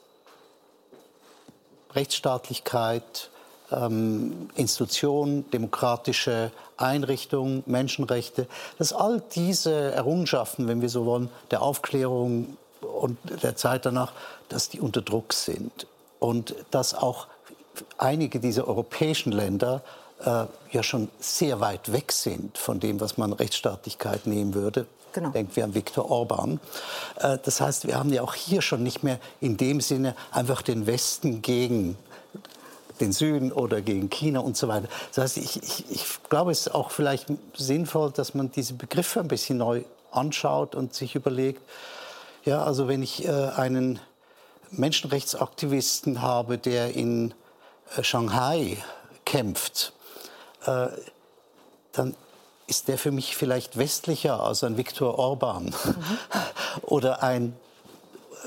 Rechtsstaatlichkeit, ähm, Institutionen, demokratische Einrichtungen, Menschenrechte, dass all diese Errungenschaften, wenn wir so wollen, der Aufklärung und der Zeit danach, dass die unter Druck sind. Und dass auch einige dieser europäischen Länder äh, ja schon sehr weit weg sind von dem, was man Rechtsstaatlichkeit nehmen würde. Genau. Denken wir an Viktor Orban. Äh, das heißt, wir haben ja auch hier schon nicht mehr in dem Sinne einfach den Westen gegen den Süden oder gegen China und so weiter. Das heißt, ich, ich, ich glaube, es ist auch vielleicht sinnvoll, dass man diese Begriffe ein bisschen neu anschaut und sich überlegt, ja, also wenn ich äh, einen Menschenrechtsaktivisten habe, der in äh, Shanghai kämpft, äh, dann ist der für mich vielleicht westlicher als ein Viktor Orban mhm. oder ein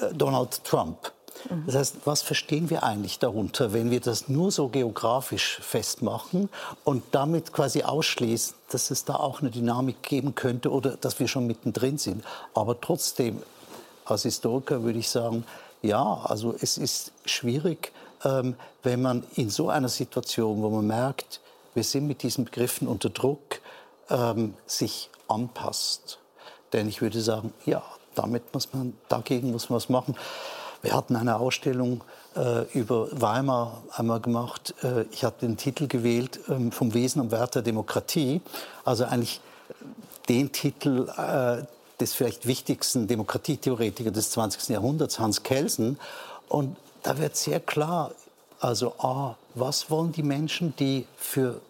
äh, Donald Trump. Das heißt, was verstehen wir eigentlich darunter, wenn wir das nur so geografisch festmachen und damit quasi ausschließen, dass es da auch eine Dynamik geben könnte oder dass wir schon mittendrin sind. Aber trotzdem, als Historiker würde ich sagen, ja, also es ist schwierig, ähm, wenn man in so einer Situation, wo man merkt, wir sind mit diesen Begriffen unter Druck, ähm, sich anpasst. Denn ich würde sagen, ja, damit muss man, dagegen muss man was machen. Wir hatten eine Ausstellung äh, über Weimar einmal gemacht. Äh, ich hatte den Titel gewählt äh, vom Wesen und Wert der Demokratie. Also eigentlich den Titel äh, des vielleicht wichtigsten Demokratietheoretikers des 20. Jahrhunderts, Hans Kelsen. Und da wird sehr klar, also A, was wollen die Menschen, die für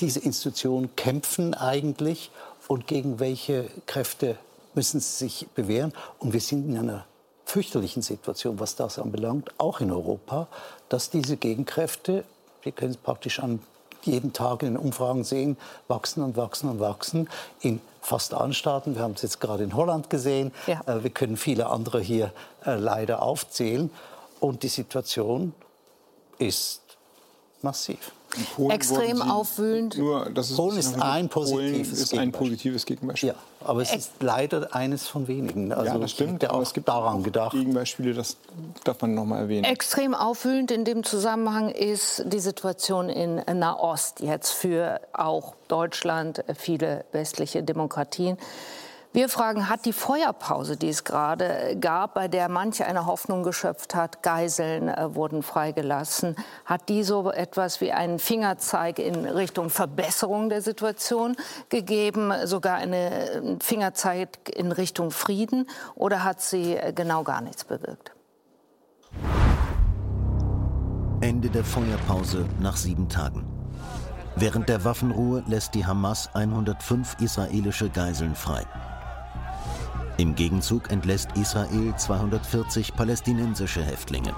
diese Institution kämpfen eigentlich und gegen welche Kräfte müssen sie sich bewähren? Und wir sind in einer fürchterlichen Situation, was das anbelangt, auch in Europa, dass diese Gegenkräfte, wir können es praktisch an jeden Tag in den Umfragen sehen, wachsen und wachsen und wachsen in fast allen Staaten. Wir haben es jetzt gerade in Holland gesehen. Ja. Äh, wir können viele andere hier äh, leider aufzählen. Und die Situation ist massiv. Extrem aufwühlend. Nur, das ist Polen ist ein positives, ist ein positives Gegenbeispiel. Ja, aber es ist leider eines von wenigen. Also ja, das stimmt. Aber es gibt daran gedacht. Gegenbeispiele, das darf man noch mal erwähnen. Extrem aufwühlend in dem Zusammenhang ist die Situation in Nahost jetzt für auch Deutschland, viele westliche Demokratien. Wir fragen, hat die Feuerpause, die es gerade gab, bei der manche eine Hoffnung geschöpft hat, Geiseln äh, wurden freigelassen, hat die so etwas wie einen Fingerzeig in Richtung Verbesserung der Situation gegeben, sogar einen äh, Fingerzeig in Richtung Frieden, oder hat sie äh, genau gar nichts bewirkt? Ende der Feuerpause nach sieben Tagen. Während der Waffenruhe lässt die Hamas 105 israelische Geiseln frei. Im Gegenzug entlässt Israel 240 palästinensische Häftlinge.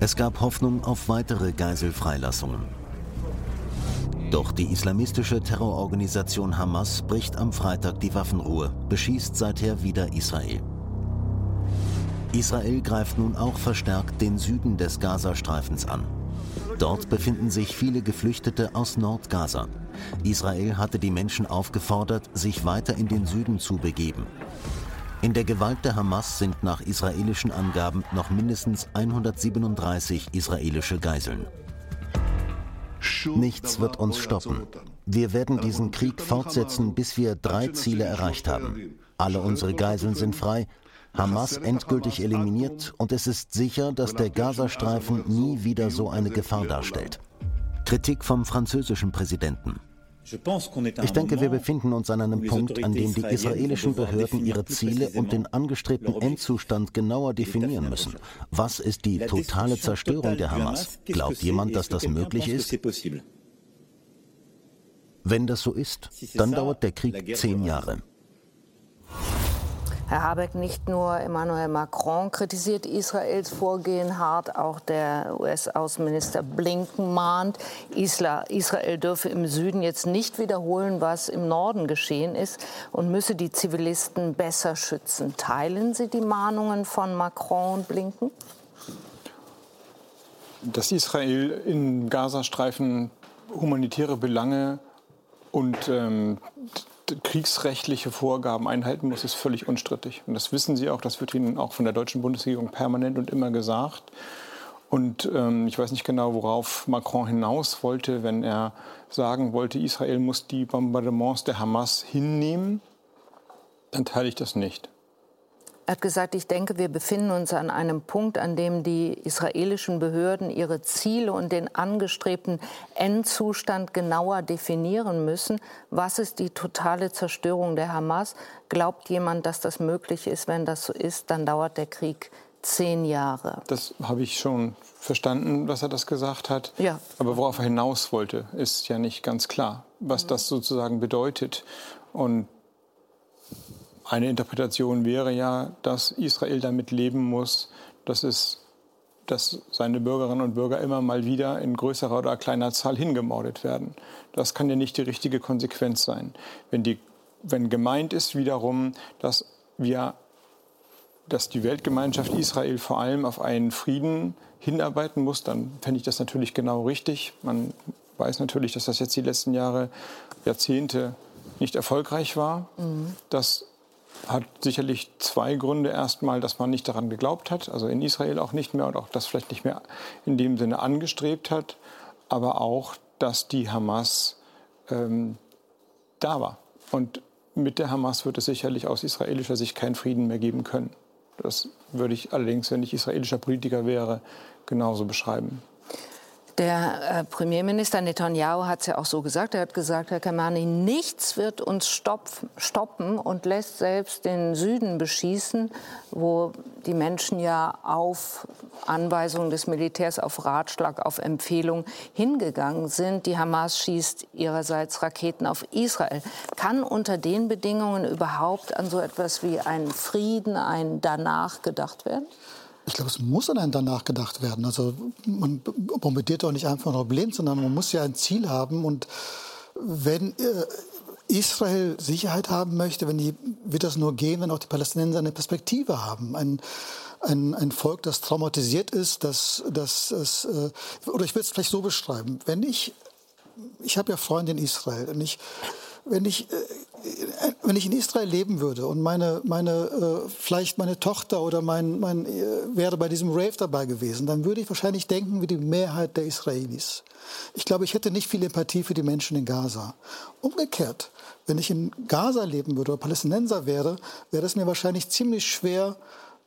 Es gab Hoffnung auf weitere Geiselfreilassungen. Doch die islamistische Terrororganisation Hamas bricht am Freitag die Waffenruhe, beschießt seither wieder Israel. Israel greift nun auch verstärkt den Süden des Gazastreifens an. Dort befinden sich viele Geflüchtete aus Nordgaza. Israel hatte die Menschen aufgefordert, sich weiter in den Süden zu begeben. In der Gewalt der Hamas sind nach israelischen Angaben noch mindestens 137 israelische Geiseln. Nichts wird uns stoppen. Wir werden diesen Krieg fortsetzen, bis wir drei Ziele erreicht haben. Alle unsere Geiseln sind frei, Hamas endgültig eliminiert und es ist sicher, dass der Gazastreifen nie wieder so eine Gefahr darstellt. Kritik vom französischen Präsidenten. Ich denke, wir befinden uns an einem Punkt, an dem die israelischen Behörden ihre Ziele und den angestrebten Endzustand genauer definieren müssen. Was ist die totale Zerstörung der Hamas? Glaubt jemand, dass das möglich ist? Wenn das so ist, dann dauert der Krieg zehn Jahre. Herr Habeck, nicht nur Emmanuel Macron kritisiert Israels Vorgehen hart, auch der US-Außenminister Blinken mahnt, Israel dürfe im Süden jetzt nicht wiederholen, was im Norden geschehen ist und müsse die Zivilisten besser schützen. Teilen Sie die Mahnungen von Macron und Blinken? Dass Israel im Gazastreifen humanitäre Belange und ähm, kriegsrechtliche Vorgaben einhalten muss, ist völlig unstrittig. Und das wissen Sie auch, das wird Ihnen auch von der deutschen Bundesregierung permanent und immer gesagt. Und ähm, ich weiß nicht genau, worauf Macron hinaus wollte, wenn er sagen wollte, Israel muss die Bombardements der Hamas hinnehmen. Dann teile ich das nicht. Er hat gesagt, ich denke, wir befinden uns an einem Punkt, an dem die israelischen Behörden ihre Ziele und den angestrebten Endzustand genauer definieren müssen. Was ist die totale Zerstörung der Hamas? Glaubt jemand, dass das möglich ist? Wenn das so ist, dann dauert der Krieg zehn Jahre. Das habe ich schon verstanden, was er das gesagt hat. Ja. Aber worauf er hinaus wollte, ist ja nicht ganz klar, was mhm. das sozusagen bedeutet. Und eine Interpretation wäre ja, dass Israel damit leben muss, dass, es, dass seine Bürgerinnen und Bürger immer mal wieder in größerer oder kleiner Zahl hingemordet werden. Das kann ja nicht die richtige Konsequenz sein. Wenn, die, wenn gemeint ist wiederum, dass wir dass die Weltgemeinschaft Israel vor allem auf einen Frieden hinarbeiten muss, dann fände ich das natürlich genau richtig. Man weiß natürlich, dass das jetzt die letzten Jahre, Jahrzehnte nicht erfolgreich war. Mhm. Dass hat sicherlich zwei Gründe. Erstmal, dass man nicht daran geglaubt hat, also in Israel auch nicht mehr und auch das vielleicht nicht mehr in dem Sinne angestrebt hat, aber auch, dass die Hamas ähm, da war. Und mit der Hamas wird es sicherlich aus israelischer Sicht keinen Frieden mehr geben können. Das würde ich allerdings, wenn ich israelischer Politiker wäre, genauso beschreiben. Der äh, Premierminister Netanyahu hat es ja auch so gesagt. Er hat gesagt, Herr Kamani, nichts wird uns stoppen und lässt selbst den Süden beschießen, wo die Menschen ja auf Anweisung des Militärs, auf Ratschlag, auf Empfehlung hingegangen sind. Die Hamas schießt ihrerseits Raketen auf Israel. Kann unter den Bedingungen überhaupt an so etwas wie einen Frieden, ein Danach gedacht werden? Ich glaube, es muss an einen danach gedacht werden. Also man bombardiert doch nicht einfach ein Problem, sondern man muss ja ein Ziel haben. Und wenn äh, Israel Sicherheit haben möchte, wenn die, wird das nur gehen, wenn auch die Palästinenser eine Perspektive haben. Ein, ein, ein Volk, das traumatisiert ist, das, das, das äh, oder ich will es vielleicht so beschreiben. Wenn ich, ich habe ja Freunde in Israel und ich, wenn ich, äh, wenn ich in Israel leben würde und meine, meine, äh, vielleicht meine Tochter oder mein, mein, äh, wäre bei diesem Rave dabei gewesen, dann würde ich wahrscheinlich denken wie die Mehrheit der Israelis. Ich glaube, ich hätte nicht viel Empathie für die Menschen in Gaza. Umgekehrt, wenn ich in Gaza leben würde oder Palästinenser wäre, wäre es mir wahrscheinlich ziemlich schwer,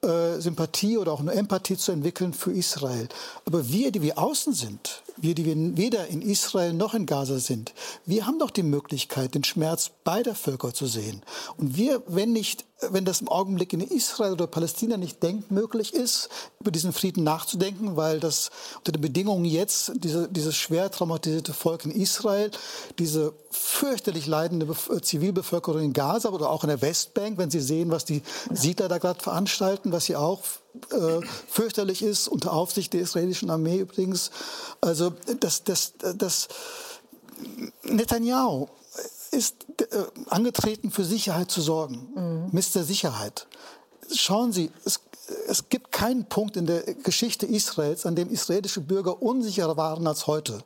äh, Sympathie oder auch eine Empathie zu entwickeln für Israel. Aber wir, die wir außen sind, wir, die wir weder in Israel noch in Gaza sind, wir haben doch die Möglichkeit, den Schmerz beider Völker zu sehen. Und wir, wenn nicht wenn das im Augenblick in Israel oder Palästina nicht denkmöglich ist, über diesen Frieden nachzudenken, weil das unter den Bedingungen jetzt diese, dieses schwer traumatisierte Volk in Israel, diese fürchterlich leidende Bef Zivilbevölkerung in Gaza oder auch in der Westbank, wenn Sie sehen, was die Siedler da gerade veranstalten, was hier auch äh, fürchterlich ist, unter Aufsicht der israelischen Armee übrigens. Also das, das, das Netanyahu ist äh, angetreten, für Sicherheit zu sorgen. Mhm. Mr. Sicherheit. Schauen Sie, es, es gibt keinen Punkt in der Geschichte Israels, an dem israelische Bürger unsicherer waren als heute.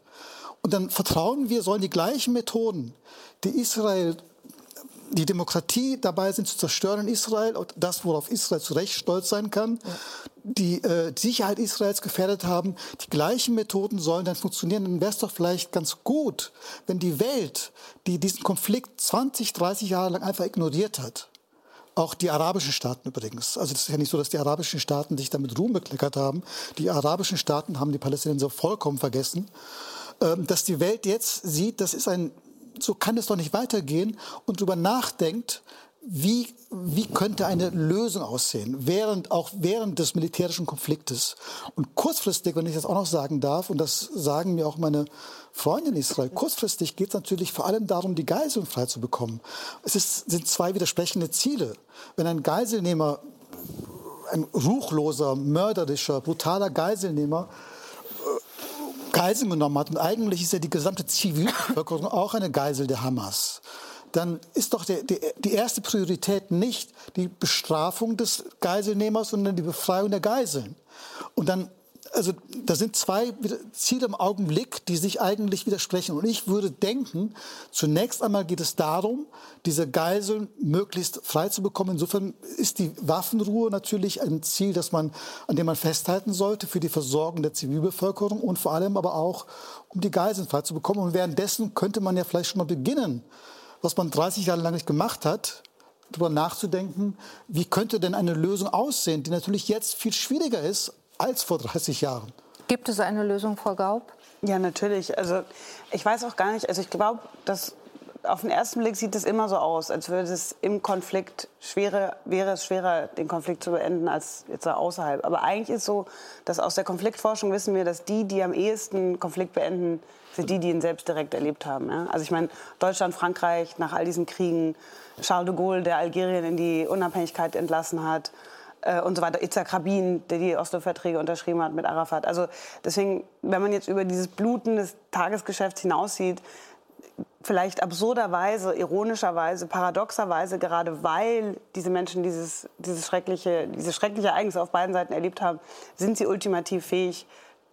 Und dann vertrauen wir, sollen die gleichen Methoden, die Israel die Demokratie dabei sind zu zerstören in Israel, das, worauf Israel zu Recht stolz sein kann, ja. die äh, Sicherheit Israels gefährdet haben, die gleichen Methoden sollen dann funktionieren. Dann wäre es doch vielleicht ganz gut, wenn die Welt, die diesen Konflikt 20, 30 Jahre lang einfach ignoriert hat, auch die arabischen Staaten übrigens. Also es ist ja nicht so, dass die arabischen Staaten sich damit Ruhm bekleckert haben. Die arabischen Staaten haben die Palästinenser vollkommen vergessen. Ähm, dass die Welt jetzt sieht, das ist ein so kann es doch nicht weitergehen und darüber nachdenkt, wie, wie könnte eine Lösung aussehen, während, auch während des militärischen Konfliktes. Und kurzfristig, wenn ich das auch noch sagen darf, und das sagen mir auch meine Freunde in Israel, kurzfristig geht es natürlich vor allem darum, die Geiseln frei zu bekommen. Es ist, sind zwei widersprechende Ziele. Wenn ein Geiselnehmer, ein ruchloser, mörderischer, brutaler Geiselnehmer, Geiseln genommen hat, und eigentlich ist ja die gesamte Zivilbevölkerung auch eine Geisel der Hamas, dann ist doch der, der, die erste Priorität nicht die Bestrafung des Geiselnehmers, sondern die Befreiung der Geiseln. Und dann, also da sind zwei Ziele im Augenblick, die sich eigentlich widersprechen. Und ich würde denken, zunächst einmal geht es darum, diese Geiseln möglichst frei zu bekommen. Insofern ist die Waffenruhe natürlich ein Ziel, das man, an dem man festhalten sollte für die Versorgung der Zivilbevölkerung und vor allem aber auch, um die Geiseln frei zu bekommen. Und währenddessen könnte man ja vielleicht schon mal beginnen, was man 30 Jahre lang nicht gemacht hat, darüber nachzudenken, wie könnte denn eine Lösung aussehen, die natürlich jetzt viel schwieriger ist als vor 30 Jahren. Gibt es eine Lösung, Frau Gaub? Ja, natürlich. Also ich weiß auch gar nicht, also ich glaube, dass auf den ersten Blick sieht es immer so aus, als würde es im Konflikt schwerer, wäre es schwerer, den Konflikt zu beenden, als jetzt außerhalb. Aber eigentlich ist so, dass aus der Konfliktforschung wissen wir, dass die, die am ehesten Konflikt beenden, sind die, die ihn selbst direkt erlebt haben. Ja? Also ich meine, Deutschland, Frankreich, nach all diesen Kriegen, Charles de Gaulle, der Algerien in die Unabhängigkeit entlassen hat, äh, und so weiter. Itzhak Rabin, der die Oslo-Verträge unterschrieben hat mit Arafat. Also deswegen, wenn man jetzt über dieses Bluten des Tagesgeschäfts hinaussieht, vielleicht absurderweise, ironischerweise, paradoxerweise, gerade weil diese Menschen dieses, dieses schreckliche, diese schreckliche Ereignisse auf beiden Seiten erlebt haben, sind sie ultimativ fähig,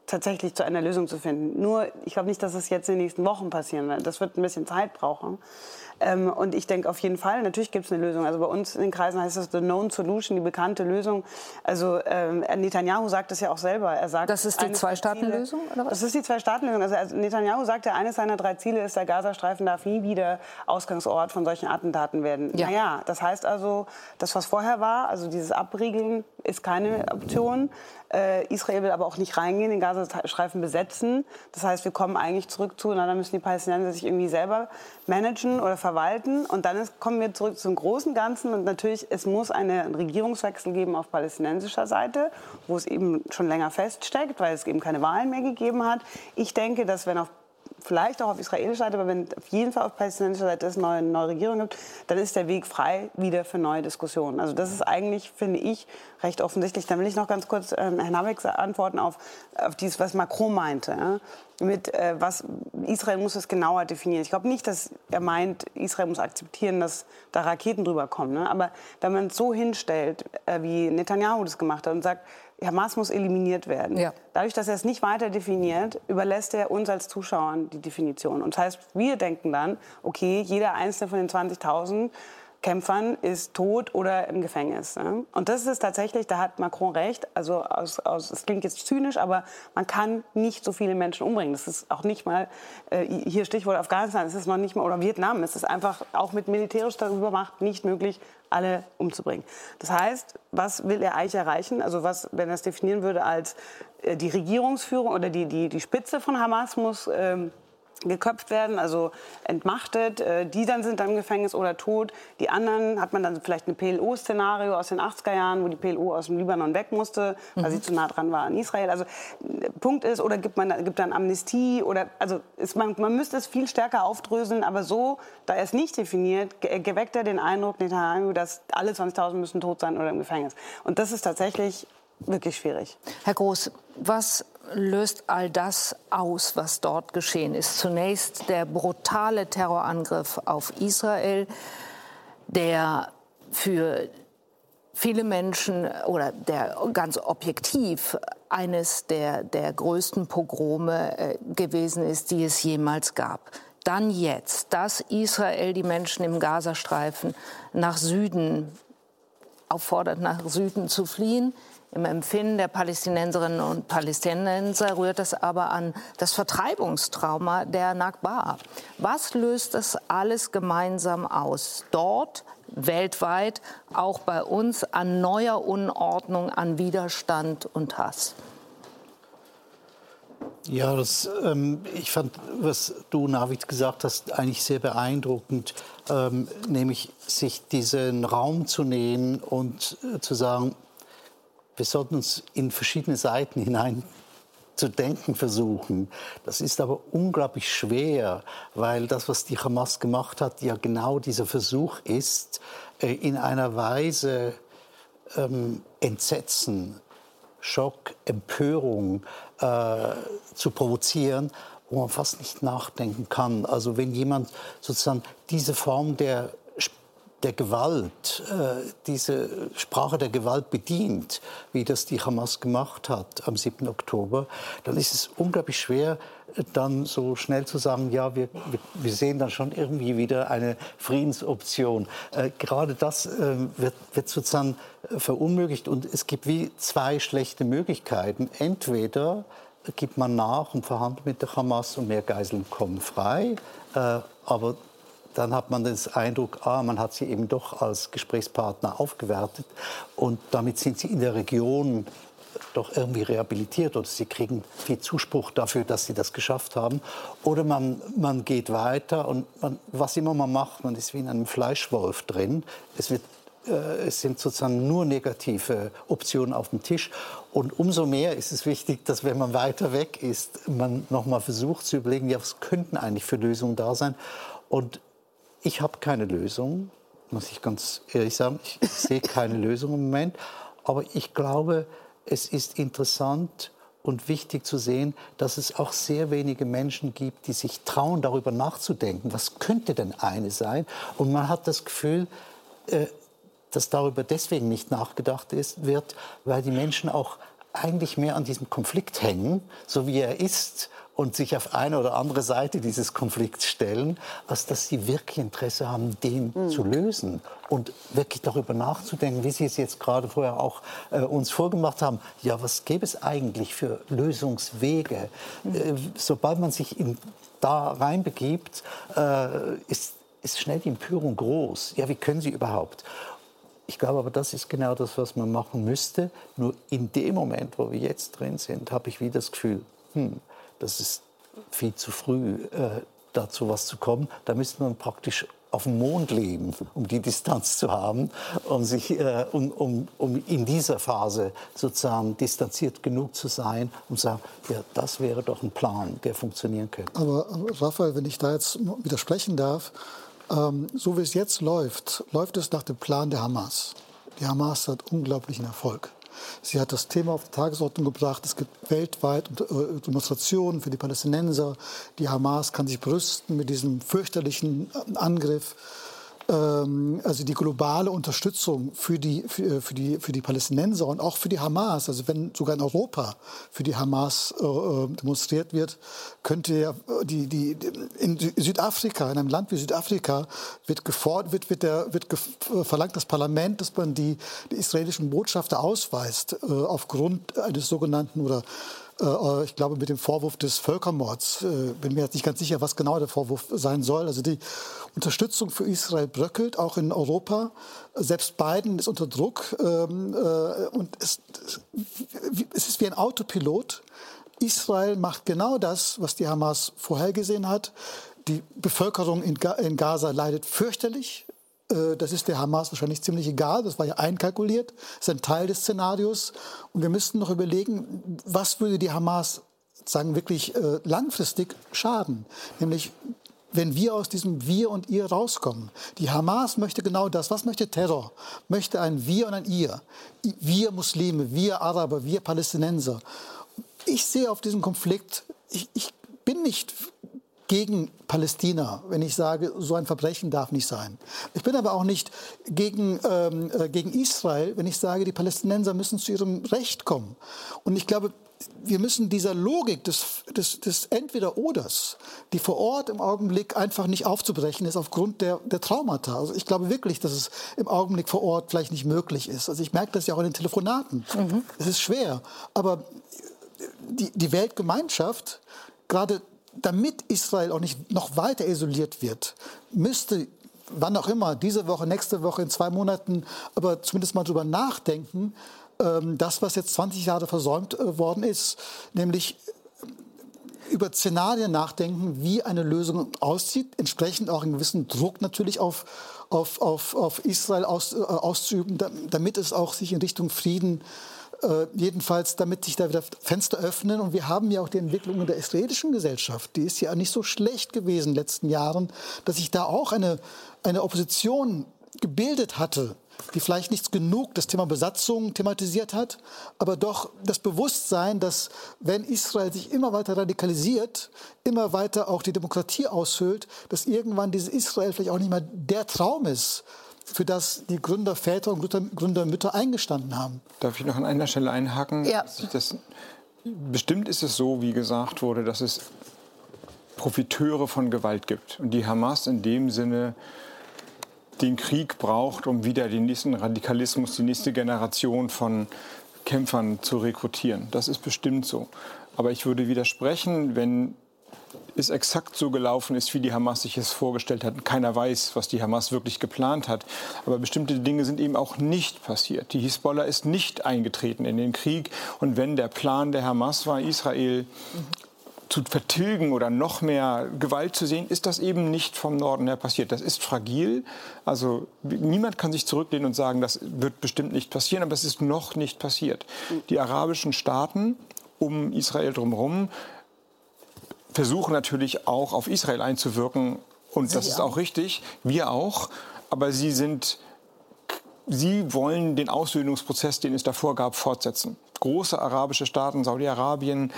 tatsächlich zu einer Lösung zu finden. Nur, ich glaube nicht, dass es jetzt in den nächsten Wochen passieren wird. Das wird ein bisschen Zeit brauchen. Ähm, und ich denke auf jeden Fall, natürlich gibt es eine Lösung. Also bei uns in den Kreisen heißt das the known solution, die bekannte Lösung. Also ähm, Netanyahu sagt es ja auch selber. Er sagt, das ist die Zwei-Staaten-Lösung? Das ist die Zwei-Staaten-Lösung. Also Netanyahu sagt ja, eines seiner drei Ziele ist, der Gazastreifen darf nie wieder Ausgangsort von solchen Attentaten werden. Ja. Naja, das heißt also, das, was vorher war, also dieses Abriegeln, ist keine Option. Äh, Israel will aber auch nicht reingehen, den Gazastreifen besetzen. Das heißt, wir kommen eigentlich zurück zu, na, dann müssen die Palästinenser sich irgendwie selber managen oder verwalten. Und dann ist, kommen wir zurück zum großen Ganzen. Und natürlich, es muss einen Regierungswechsel geben auf palästinensischer Seite, wo es eben schon länger feststeckt, weil es eben keine Wahlen mehr gegeben hat. Ich denke, dass wenn auf vielleicht auch auf israelischer Seite, aber wenn auf jeden Fall auf palästinensischer Seite es eine neue Regierung gibt, dann ist der Weg frei wieder für neue Diskussionen. Also das ist eigentlich, finde ich, recht offensichtlich. Dann will ich noch ganz kurz ähm, Herrn Habeck antworten auf, auf dieses, was Macron meinte. Ja? Mit äh, was Israel muss es genauer definieren. Ich glaube nicht, dass er meint, Israel muss akzeptieren, dass da Raketen drüber kommen. Ne? Aber wenn man es so hinstellt, äh, wie Netanyahu das gemacht hat und sagt, Hamas muss eliminiert werden. Ja. Dadurch, dass er es nicht weiter definiert, überlässt er uns als Zuschauern die Definition. Und das heißt, wir denken dann, okay, jeder einzelne von den 20.000 Kämpfern ist tot oder im Gefängnis. Ne? Und das ist tatsächlich, da hat Macron recht. Also aus, aus, es klingt jetzt zynisch, aber man kann nicht so viele Menschen umbringen. Das ist auch nicht mal äh, hier Stichwort Afghanistan. Es ist noch nicht mal oder Vietnam. Es ist einfach auch mit militärischer Übermacht nicht möglich, alle umzubringen. Das heißt, was will er eigentlich erreichen? Also was, wenn er es definieren würde als äh, die Regierungsführung oder die, die, die Spitze von Hamas muss ähm, geköpft werden, also entmachtet. Äh, die dann sind dann im Gefängnis oder tot. Die anderen hat man dann vielleicht ein PLO-Szenario aus den 80er Jahren, wo die PLO aus dem Libanon weg musste, weil mhm. sie zu nah dran war an Israel. Also Punkt ist, oder gibt man gibt dann Amnestie oder also ist man, man müsste es viel stärker aufdröseln, aber so, da er es nicht definiert, ge geweckt er den Eindruck, Netanyahu, dass alle 20.000 müssen tot sein oder im Gefängnis. Und das ist tatsächlich wirklich schwierig. Herr Groß, was löst all das aus, was dort geschehen ist? Zunächst der brutale Terrorangriff auf Israel, der für viele Menschen oder der ganz objektiv eines der, der größten Pogrome äh, gewesen ist, die es jemals gab. Dann jetzt, dass Israel die Menschen im Gazastreifen nach Süden auffordert, nach Süden zu fliehen. Im Empfinden der Palästinenserinnen und Palästinenser rührt es aber an das Vertreibungstrauma der Nakba. Was löst das alles gemeinsam aus? Dort, weltweit, auch bei uns, an neuer Unordnung, an Widerstand und Hass? Ja, das, ähm, ich fand, was du, Navid, gesagt hast, eigentlich sehr beeindruckend, ähm, nämlich sich diesen Raum zu nehmen und äh, zu sagen, wir sollten uns in verschiedene Seiten hinein zu denken versuchen. Das ist aber unglaublich schwer, weil das, was die Hamas gemacht hat, ja genau dieser Versuch ist, äh, in einer Weise ähm, Entsetzen, Schock, Empörung äh, zu provozieren, wo man fast nicht nachdenken kann. Also wenn jemand sozusagen diese Form der der Gewalt, äh, diese Sprache der Gewalt bedient, wie das die Hamas gemacht hat am 7. Oktober, dann ist es unglaublich schwer, dann so schnell zu sagen, ja, wir, wir sehen dann schon irgendwie wieder eine Friedensoption. Äh, gerade das äh, wird, wird sozusagen verunmöglicht und es gibt wie zwei schlechte Möglichkeiten. Entweder gibt man nach und verhandelt mit der Hamas und mehr Geiseln kommen frei, aber dann hat man den Eindruck, ah, man hat sie eben doch als Gesprächspartner aufgewertet und damit sind sie in der Region doch irgendwie rehabilitiert oder sie kriegen viel Zuspruch dafür, dass sie das geschafft haben. Oder man, man geht weiter und man, was immer man macht, man ist wie in einem Fleischwolf drin. Es, wird, äh, es sind sozusagen nur negative Optionen auf dem Tisch. Und umso mehr ist es wichtig, dass wenn man weiter weg ist, man nochmal versucht zu überlegen, ja, was könnten eigentlich für Lösungen da sein. Und ich habe keine Lösung, muss ich ganz ehrlich sagen. Ich sehe keine Lösung im Moment. Aber ich glaube, es ist interessant und wichtig zu sehen, dass es auch sehr wenige Menschen gibt, die sich trauen, darüber nachzudenken. Was könnte denn eine sein? Und man hat das Gefühl, äh, dass darüber deswegen nicht nachgedacht ist, wird, weil die Menschen auch eigentlich mehr an diesem Konflikt hängen, so wie er ist, und sich auf eine oder andere Seite dieses Konflikts stellen, als dass sie wirklich Interesse haben, den mhm. zu lösen und wirklich darüber nachzudenken, wie Sie es jetzt gerade vorher auch äh, uns vorgemacht haben. Ja, was gäbe es eigentlich für Lösungswege? Mhm. Äh, sobald man sich in, da reinbegibt, äh, ist, ist schnell die Empörung groß. Ja, wie können Sie überhaupt? Ich glaube aber, das ist genau das, was man machen müsste. Nur in dem Moment, wo wir jetzt drin sind, habe ich wieder das Gefühl, hm, das ist viel zu früh, äh, dazu was zu kommen. Da müsste man praktisch auf dem Mond leben, um die Distanz zu haben, um, sich, äh, um, um, um in dieser Phase sozusagen distanziert genug zu sein, um zu sagen, ja, das wäre doch ein Plan, der funktionieren könnte. Aber Raphael, wenn ich da jetzt widersprechen darf, ähm, so wie es jetzt läuft, läuft es nach dem Plan der Hamas. Die Hamas hat unglaublichen Erfolg. Sie hat das Thema auf die Tagesordnung gebracht. Es gibt weltweit äh, Demonstrationen für die Palästinenser. Die Hamas kann sich brüsten mit diesem fürchterlichen äh, Angriff also die globale Unterstützung für die, für, äh, für, die, für die Palästinenser und auch für die Hamas, also wenn sogar in Europa für die Hamas äh, äh demonstriert wird, könnte ja die, die, in Südafrika, in einem Land wie Südafrika, wird, gefordert, wird, wird, der, wird verlangt das Parlament, dass man die, die israelischen Botschafter ausweist, äh, aufgrund eines sogenannten oder äh, ich glaube, mit dem Vorwurf des Völkermords. Äh, bin mir jetzt nicht ganz sicher, was genau der Vorwurf sein soll. Also die Unterstützung für Israel bröckelt, auch in Europa. Selbst Biden ist unter Druck. Ähm, äh, und es, es ist wie ein Autopilot. Israel macht genau das, was die Hamas vorhergesehen hat. Die Bevölkerung in, Gaza leidet fürchterlich. Äh, das ist der Hamas wahrscheinlich ziemlich egal. Das war ja einkalkuliert. Das ist ein Teil des Szenarios. Und wir müssten noch überlegen, was würde die Hamas sagen, wirklich äh, langfristig schaden. Nämlich, wenn wir aus diesem Wir und Ihr rauskommen. Die Hamas möchte genau das. Was möchte Terror? Möchte ein Wir und ein Ihr. Wir Muslime, wir Araber, wir Palästinenser. Ich sehe auf diesen Konflikt, ich, ich bin nicht gegen Palästina, wenn ich sage, so ein Verbrechen darf nicht sein. Ich bin aber auch nicht gegen, ähm, äh, gegen Israel, wenn ich sage, die Palästinenser müssen zu ihrem Recht kommen. Und ich glaube, wir müssen dieser Logik des, des, des Entweder-Oders, die vor Ort im Augenblick einfach nicht aufzubrechen ist aufgrund der, der Traumata. Also ich glaube wirklich, dass es im Augenblick vor Ort vielleicht nicht möglich ist. Also ich merke das ja auch in den Telefonaten. Mhm. Es ist schwer. Aber die, die Weltgemeinschaft, gerade damit Israel auch nicht noch weiter isoliert wird, müsste wann auch immer, diese Woche, nächste Woche, in zwei Monaten, aber zumindest mal drüber nachdenken, ähm, das, was jetzt 20 Jahre versäumt äh, worden ist, nämlich über Szenarien nachdenken, wie eine Lösung aussieht, entsprechend auch einen gewissen Druck natürlich auf, auf, auf, auf Israel aus, äh, auszuüben, damit es auch sich in Richtung Frieden äh, jedenfalls, damit sich da wieder Fenster öffnen. Und wir haben ja auch die Entwicklung in der israelischen Gesellschaft. Die ist ja nicht so schlecht gewesen in den letzten Jahren, dass sich da auch eine, eine Opposition gebildet hatte, die vielleicht nicht genug das Thema Besatzung thematisiert hat, aber doch das Bewusstsein, dass wenn Israel sich immer weiter radikalisiert, immer weiter auch die Demokratie aushöhlt, dass irgendwann dieses Israel vielleicht auch nicht mehr der Traum ist, für das die Gründerväter und Gründermütter eingestanden haben. Darf ich noch an einer Stelle einhaken? Ja. Das, bestimmt ist es so, wie gesagt wurde, dass es Profiteure von Gewalt gibt. Und die Hamas in dem Sinne den Krieg braucht, um wieder den nächsten Radikalismus, die nächste Generation von Kämpfern zu rekrutieren. Das ist bestimmt so. Aber ich würde widersprechen, wenn es exakt so gelaufen ist, wie die Hamas sich es vorgestellt hat. Keiner weiß, was die Hamas wirklich geplant hat. Aber bestimmte Dinge sind eben auch nicht passiert. Die Hisbollah ist nicht eingetreten in den Krieg. Und wenn der Plan der Hamas war, Israel zu vertilgen oder noch mehr Gewalt zu sehen, ist das eben nicht vom Norden her passiert. Das ist fragil. Also niemand kann sich zurücklehnen und sagen, das wird bestimmt nicht passieren, aber es ist noch nicht passiert. Die arabischen Staaten um Israel drumherum versuchen natürlich auch auf Israel einzuwirken und das ist auch richtig. Wir auch. Aber sie sind Sie wollen den Aussöhnungsprozess, den es davor gab, fortsetzen. Große arabische Staaten, Saudi-Arabien,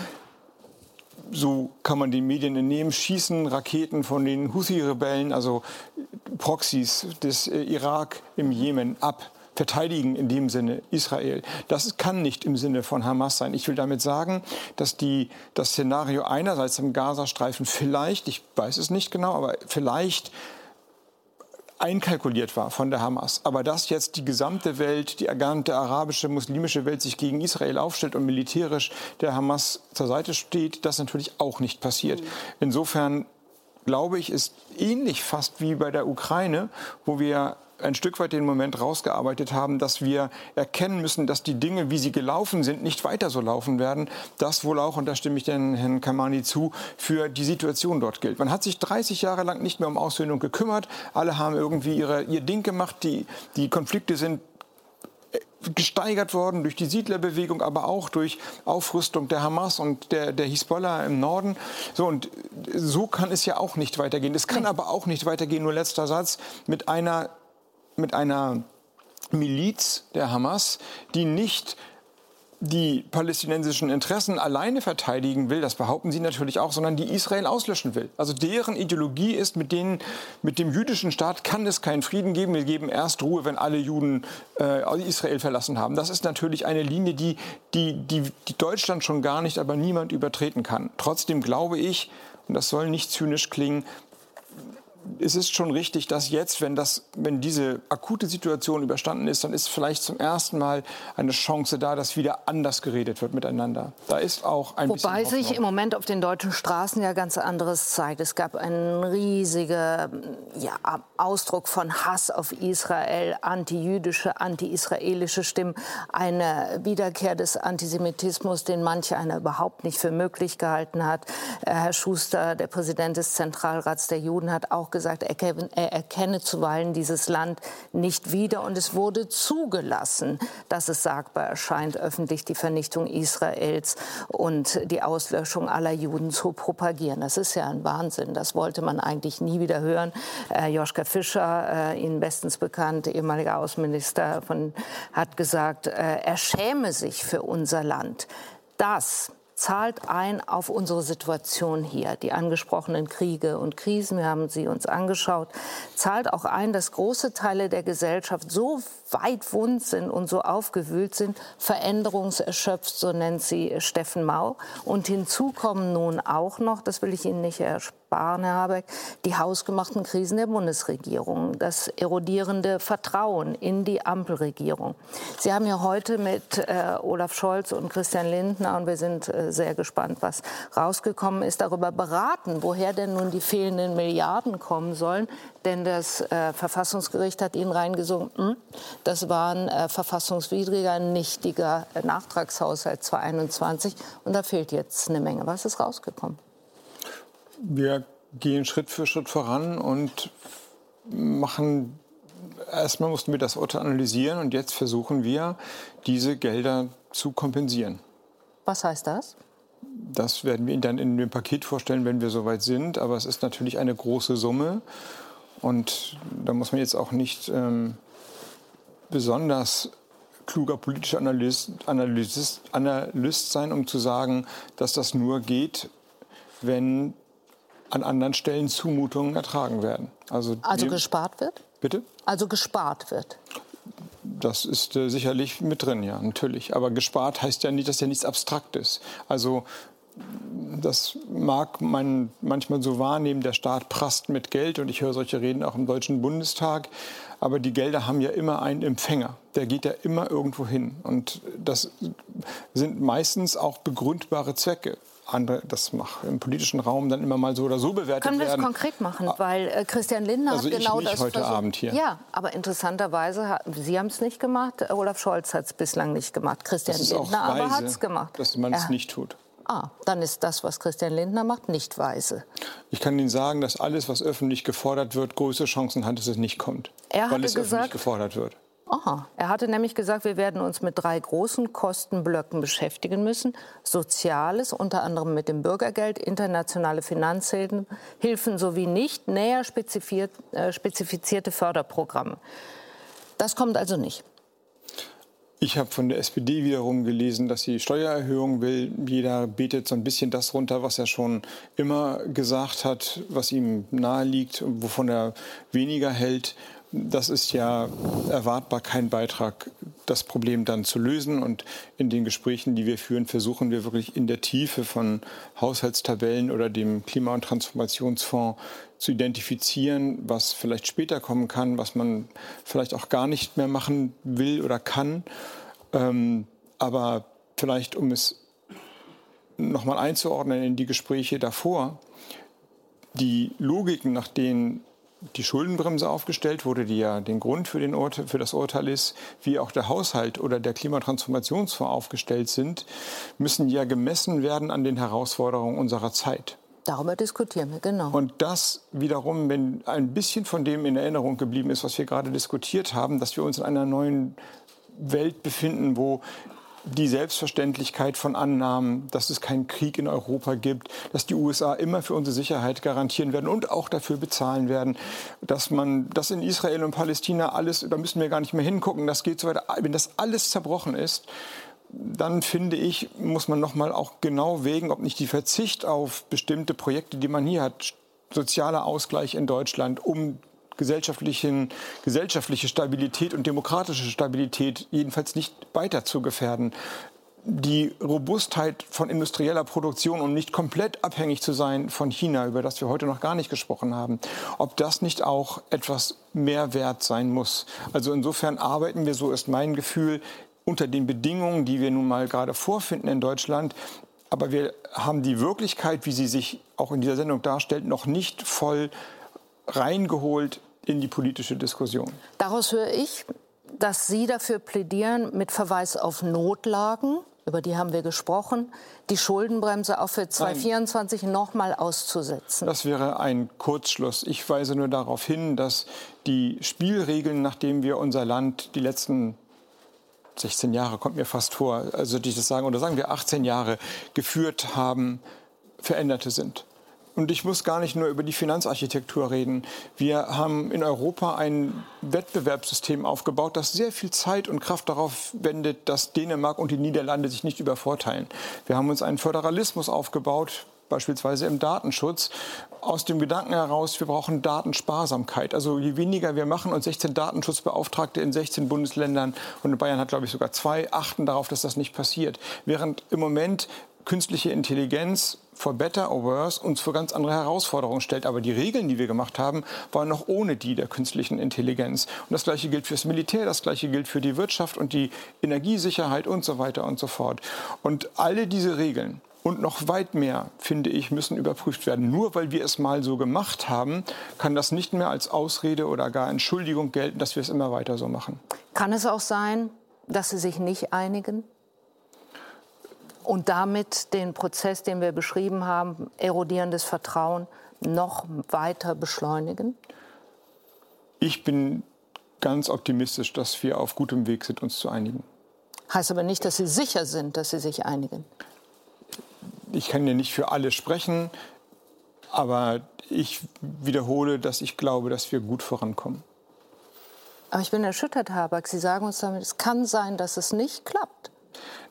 so kann man den Medien entnehmen, schießen Raketen von den Houthi-Rebellen, also Proxys des äh, Irak im Jemen ab verteidigen in dem Sinne Israel. Das kann nicht im Sinne von Hamas sein. Ich will damit sagen, dass die, das Szenario einerseits im Gazastreifen vielleicht, ich weiß es nicht genau, aber vielleicht einkalkuliert war von der Hamas. Aber dass jetzt die gesamte Welt, die gesamte arabische, muslimische Welt sich gegen Israel aufstellt und militärisch der Hamas zur Seite steht, das natürlich auch nicht passiert. Insofern glaube ich, ist ähnlich fast wie bei der Ukraine, wo wir ein Stück weit den Moment rausgearbeitet haben, dass wir erkennen müssen, dass die Dinge, wie sie gelaufen sind, nicht weiter so laufen werden. Das wohl auch, und da stimme ich den Herrn Kamani zu, für die Situation dort gilt. Man hat sich 30 Jahre lang nicht mehr um Aussöhnung gekümmert. Alle haben irgendwie ihre, ihr Ding gemacht. Die, die Konflikte sind äh, gesteigert worden durch die Siedlerbewegung, aber auch durch Aufrüstung der Hamas und der, der Hisbollah im Norden. So, und so kann es ja auch nicht weitergehen. Es kann aber auch nicht weitergehen, nur letzter Satz, mit einer mit einer Miliz der Hamas, die nicht die palästinensischen Interessen alleine verteidigen will, das behaupten sie natürlich auch, sondern die Israel auslöschen will. Also deren Ideologie ist, mit, denen, mit dem jüdischen Staat kann es keinen Frieden geben. Wir geben erst Ruhe, wenn alle Juden äh, Israel verlassen haben. Das ist natürlich eine Linie, die, die, die, die Deutschland schon gar nicht, aber niemand übertreten kann. Trotzdem glaube ich, und das soll nicht zynisch klingen, es ist schon richtig, dass jetzt, wenn, das, wenn diese akute Situation überstanden ist, dann ist vielleicht zum ersten Mal eine Chance da, dass wieder anders geredet wird miteinander. Da ist auch ein Wobei sich im Moment auf den deutschen Straßen ja ganz anderes zeigt. Es gab einen riesigen ja, Ausdruck von Hass auf Israel, antijüdische, anti-israelische Stimmen, eine Wiederkehr des Antisemitismus, den manche einer überhaupt nicht für möglich gehalten hat. Äh, Herr Schuster, der Präsident des Zentralrats der Juden, hat auch gesagt, er erkenne zuweilen dieses Land nicht wieder. Und es wurde zugelassen, dass es sagbar erscheint, öffentlich die Vernichtung Israels und die Auslöschung aller Juden zu propagieren. Das ist ja ein Wahnsinn. Das wollte man eigentlich nie wieder hören. Äh, Joschka Fischer, äh, Ihnen bestens bekannt, ehemaliger Außenminister, von, hat gesagt, äh, er schäme sich für unser Land. Das zahlt ein auf unsere Situation hier. Die angesprochenen Kriege und Krisen, wir haben sie uns angeschaut, zahlt auch ein, dass große Teile der Gesellschaft so weit wund sind und so aufgewühlt sind, veränderungserschöpft, so nennt sie Steffen Mau. Und hinzu kommen nun auch noch, das will ich Ihnen nicht ersparen, Herr Habeck, die hausgemachten Krisen der Bundesregierung, das erodierende Vertrauen in die Ampelregierung. Sie haben ja heute mit äh, Olaf Scholz und Christian Lindner, und wir sind äh, sehr gespannt, was rausgekommen ist, darüber beraten, woher denn nun die fehlenden Milliarden kommen sollen. Denn das äh, Verfassungsgericht hat Ihnen reingesungen, hm, das war ein äh, verfassungswidriger, nichtiger äh, Nachtragshaushalt 2021 und da fehlt jetzt eine Menge. Was ist rausgekommen? Wir gehen Schritt für Schritt voran und machen erstmal mussten wir das Urteil analysieren und jetzt versuchen wir, diese Gelder zu kompensieren. Was heißt das? Das werden wir Ihnen dann in dem Paket vorstellen, wenn wir soweit sind. Aber es ist natürlich eine große Summe. Und da muss man jetzt auch nicht ähm, besonders kluger politischer Analyst, Analyst, Analyst sein, um zu sagen, dass das nur geht, wenn an anderen Stellen Zumutungen ertragen werden. Also, also gespart wird? Bitte? Also gespart wird. Das ist äh, sicherlich mit drin, ja, natürlich. Aber gespart heißt ja nicht, dass ja nichts Abstraktes. Also das mag man manchmal so wahrnehmen, der Staat prasst mit Geld und ich höre solche Reden auch im Deutschen Bundestag. Aber die Gelder haben ja immer einen Empfänger. Der geht ja immer irgendwo hin. Und das sind meistens auch begründbare Zwecke andere, das macht im politischen Raum dann immer mal so oder so bewertet Können werden. Können wir es konkret machen? Ah. Weil äh, Christian Lindner also hat genau ich nicht das heute versucht. Abend hier. Ja, aber interessanterweise, Sie haben es nicht gemacht, Olaf Scholz hat es bislang nicht gemacht. Christian Lindner aber hat es gemacht. Dass man es nicht tut. Ah, dann ist das, was Christian Lindner macht, nicht weise. Ich kann Ihnen sagen, dass alles, was öffentlich gefordert wird, größere Chancen hat, dass es nicht kommt. Er weil es gesagt, öffentlich gefordert wird. Aha. Er hatte nämlich gesagt, wir werden uns mit drei großen Kostenblöcken beschäftigen müssen. Soziales, unter anderem mit dem Bürgergeld, internationale Finanzhilfen sowie nicht näher äh, spezifizierte Förderprogramme. Das kommt also nicht. Ich habe von der SPD wiederum gelesen, dass sie Steuererhöhungen will. Jeder betet so ein bisschen das runter, was er schon immer gesagt hat, was ihm nahe liegt, wovon er weniger hält das ist ja erwartbar kein Beitrag, das Problem dann zu lösen. Und in den Gesprächen, die wir führen, versuchen wir wirklich in der Tiefe von Haushaltstabellen oder dem Klima- und Transformationsfonds zu identifizieren, was vielleicht später kommen kann, was man vielleicht auch gar nicht mehr machen will oder kann. Ähm, aber vielleicht, um es nochmal einzuordnen in die Gespräche davor, die Logiken, nach denen die Schuldenbremse aufgestellt wurde, die ja den Grund für, den Urteil, für das Urteil ist, wie auch der Haushalt oder der Klimatransformationsfonds aufgestellt sind, müssen ja gemessen werden an den Herausforderungen unserer Zeit. Darüber diskutieren wir, genau. Und das wiederum, wenn ein bisschen von dem in Erinnerung geblieben ist, was wir gerade diskutiert haben, dass wir uns in einer neuen Welt befinden, wo die Selbstverständlichkeit von Annahmen, dass es keinen Krieg in Europa gibt, dass die USA immer für unsere Sicherheit garantieren werden und auch dafür bezahlen werden, dass man, dass in Israel und Palästina alles, da müssen wir gar nicht mehr hingucken, das geht so weiter. Wenn das alles zerbrochen ist, dann finde ich, muss man noch mal auch genau wägen, ob nicht die Verzicht auf bestimmte Projekte, die man hier hat, sozialer Ausgleich in Deutschland, um gesellschaftlichen, gesellschaftliche Stabilität und demokratische Stabilität jedenfalls nicht weiter zu gefährden. Die Robustheit von industrieller Produktion und nicht komplett abhängig zu sein von China, über das wir heute noch gar nicht gesprochen haben, ob das nicht auch etwas mehr wert sein muss. Also insofern arbeiten wir, so ist mein Gefühl, unter den Bedingungen, die wir nun mal gerade vorfinden in Deutschland, aber wir haben die Wirklichkeit, wie sie sich auch in dieser Sendung darstellt, noch nicht voll reingeholt in die politische Diskussion. Daraus höre ich, dass Sie dafür plädieren, mit Verweis auf Notlagen, über die haben wir gesprochen, die Schuldenbremse auch für 2024 noch mal auszusetzen. Das wäre ein Kurzschluss. Ich weise nur darauf hin, dass die Spielregeln, nachdem wir unser Land die letzten 16 Jahre, kommt mir fast vor, also ich das sagen, oder sagen wir 18 Jahre geführt haben, veränderte sind. Und ich muss gar nicht nur über die Finanzarchitektur reden. Wir haben in Europa ein Wettbewerbssystem aufgebaut, das sehr viel Zeit und Kraft darauf wendet, dass Dänemark und die Niederlande sich nicht übervorteilen. Wir haben uns einen Föderalismus aufgebaut, beispielsweise im Datenschutz, aus dem Gedanken heraus, wir brauchen Datensparsamkeit. Also je weniger wir machen und 16 Datenschutzbeauftragte in 16 Bundesländern und in Bayern hat, glaube ich, sogar zwei, achten darauf, dass das nicht passiert. Während im Moment künstliche Intelligenz for better or worse uns für ganz andere Herausforderungen stellt. Aber die Regeln, die wir gemacht haben, waren noch ohne die der künstlichen Intelligenz. Und das Gleiche gilt fürs Militär, das Gleiche gilt für die Wirtschaft und die Energiesicherheit und so weiter und so fort. Und alle diese Regeln und noch weit mehr, finde ich, müssen überprüft werden. Nur weil wir es mal so gemacht haben, kann das nicht mehr als Ausrede oder gar Entschuldigung gelten, dass wir es immer weiter so machen. Kann es auch sein, dass Sie sich nicht einigen? und damit den Prozess, den wir beschrieben haben, erodierendes Vertrauen, noch weiter beschleunigen? Ich bin ganz optimistisch, dass wir auf gutem Weg sind, uns zu einigen. Heißt aber nicht, dass Sie sicher sind, dass Sie sich einigen. Ich kann ja nicht für alle sprechen, aber ich wiederhole, dass ich glaube, dass wir gut vorankommen. Aber ich bin erschüttert, Habeck. Sie sagen uns damit, es kann sein, dass es nicht klappt.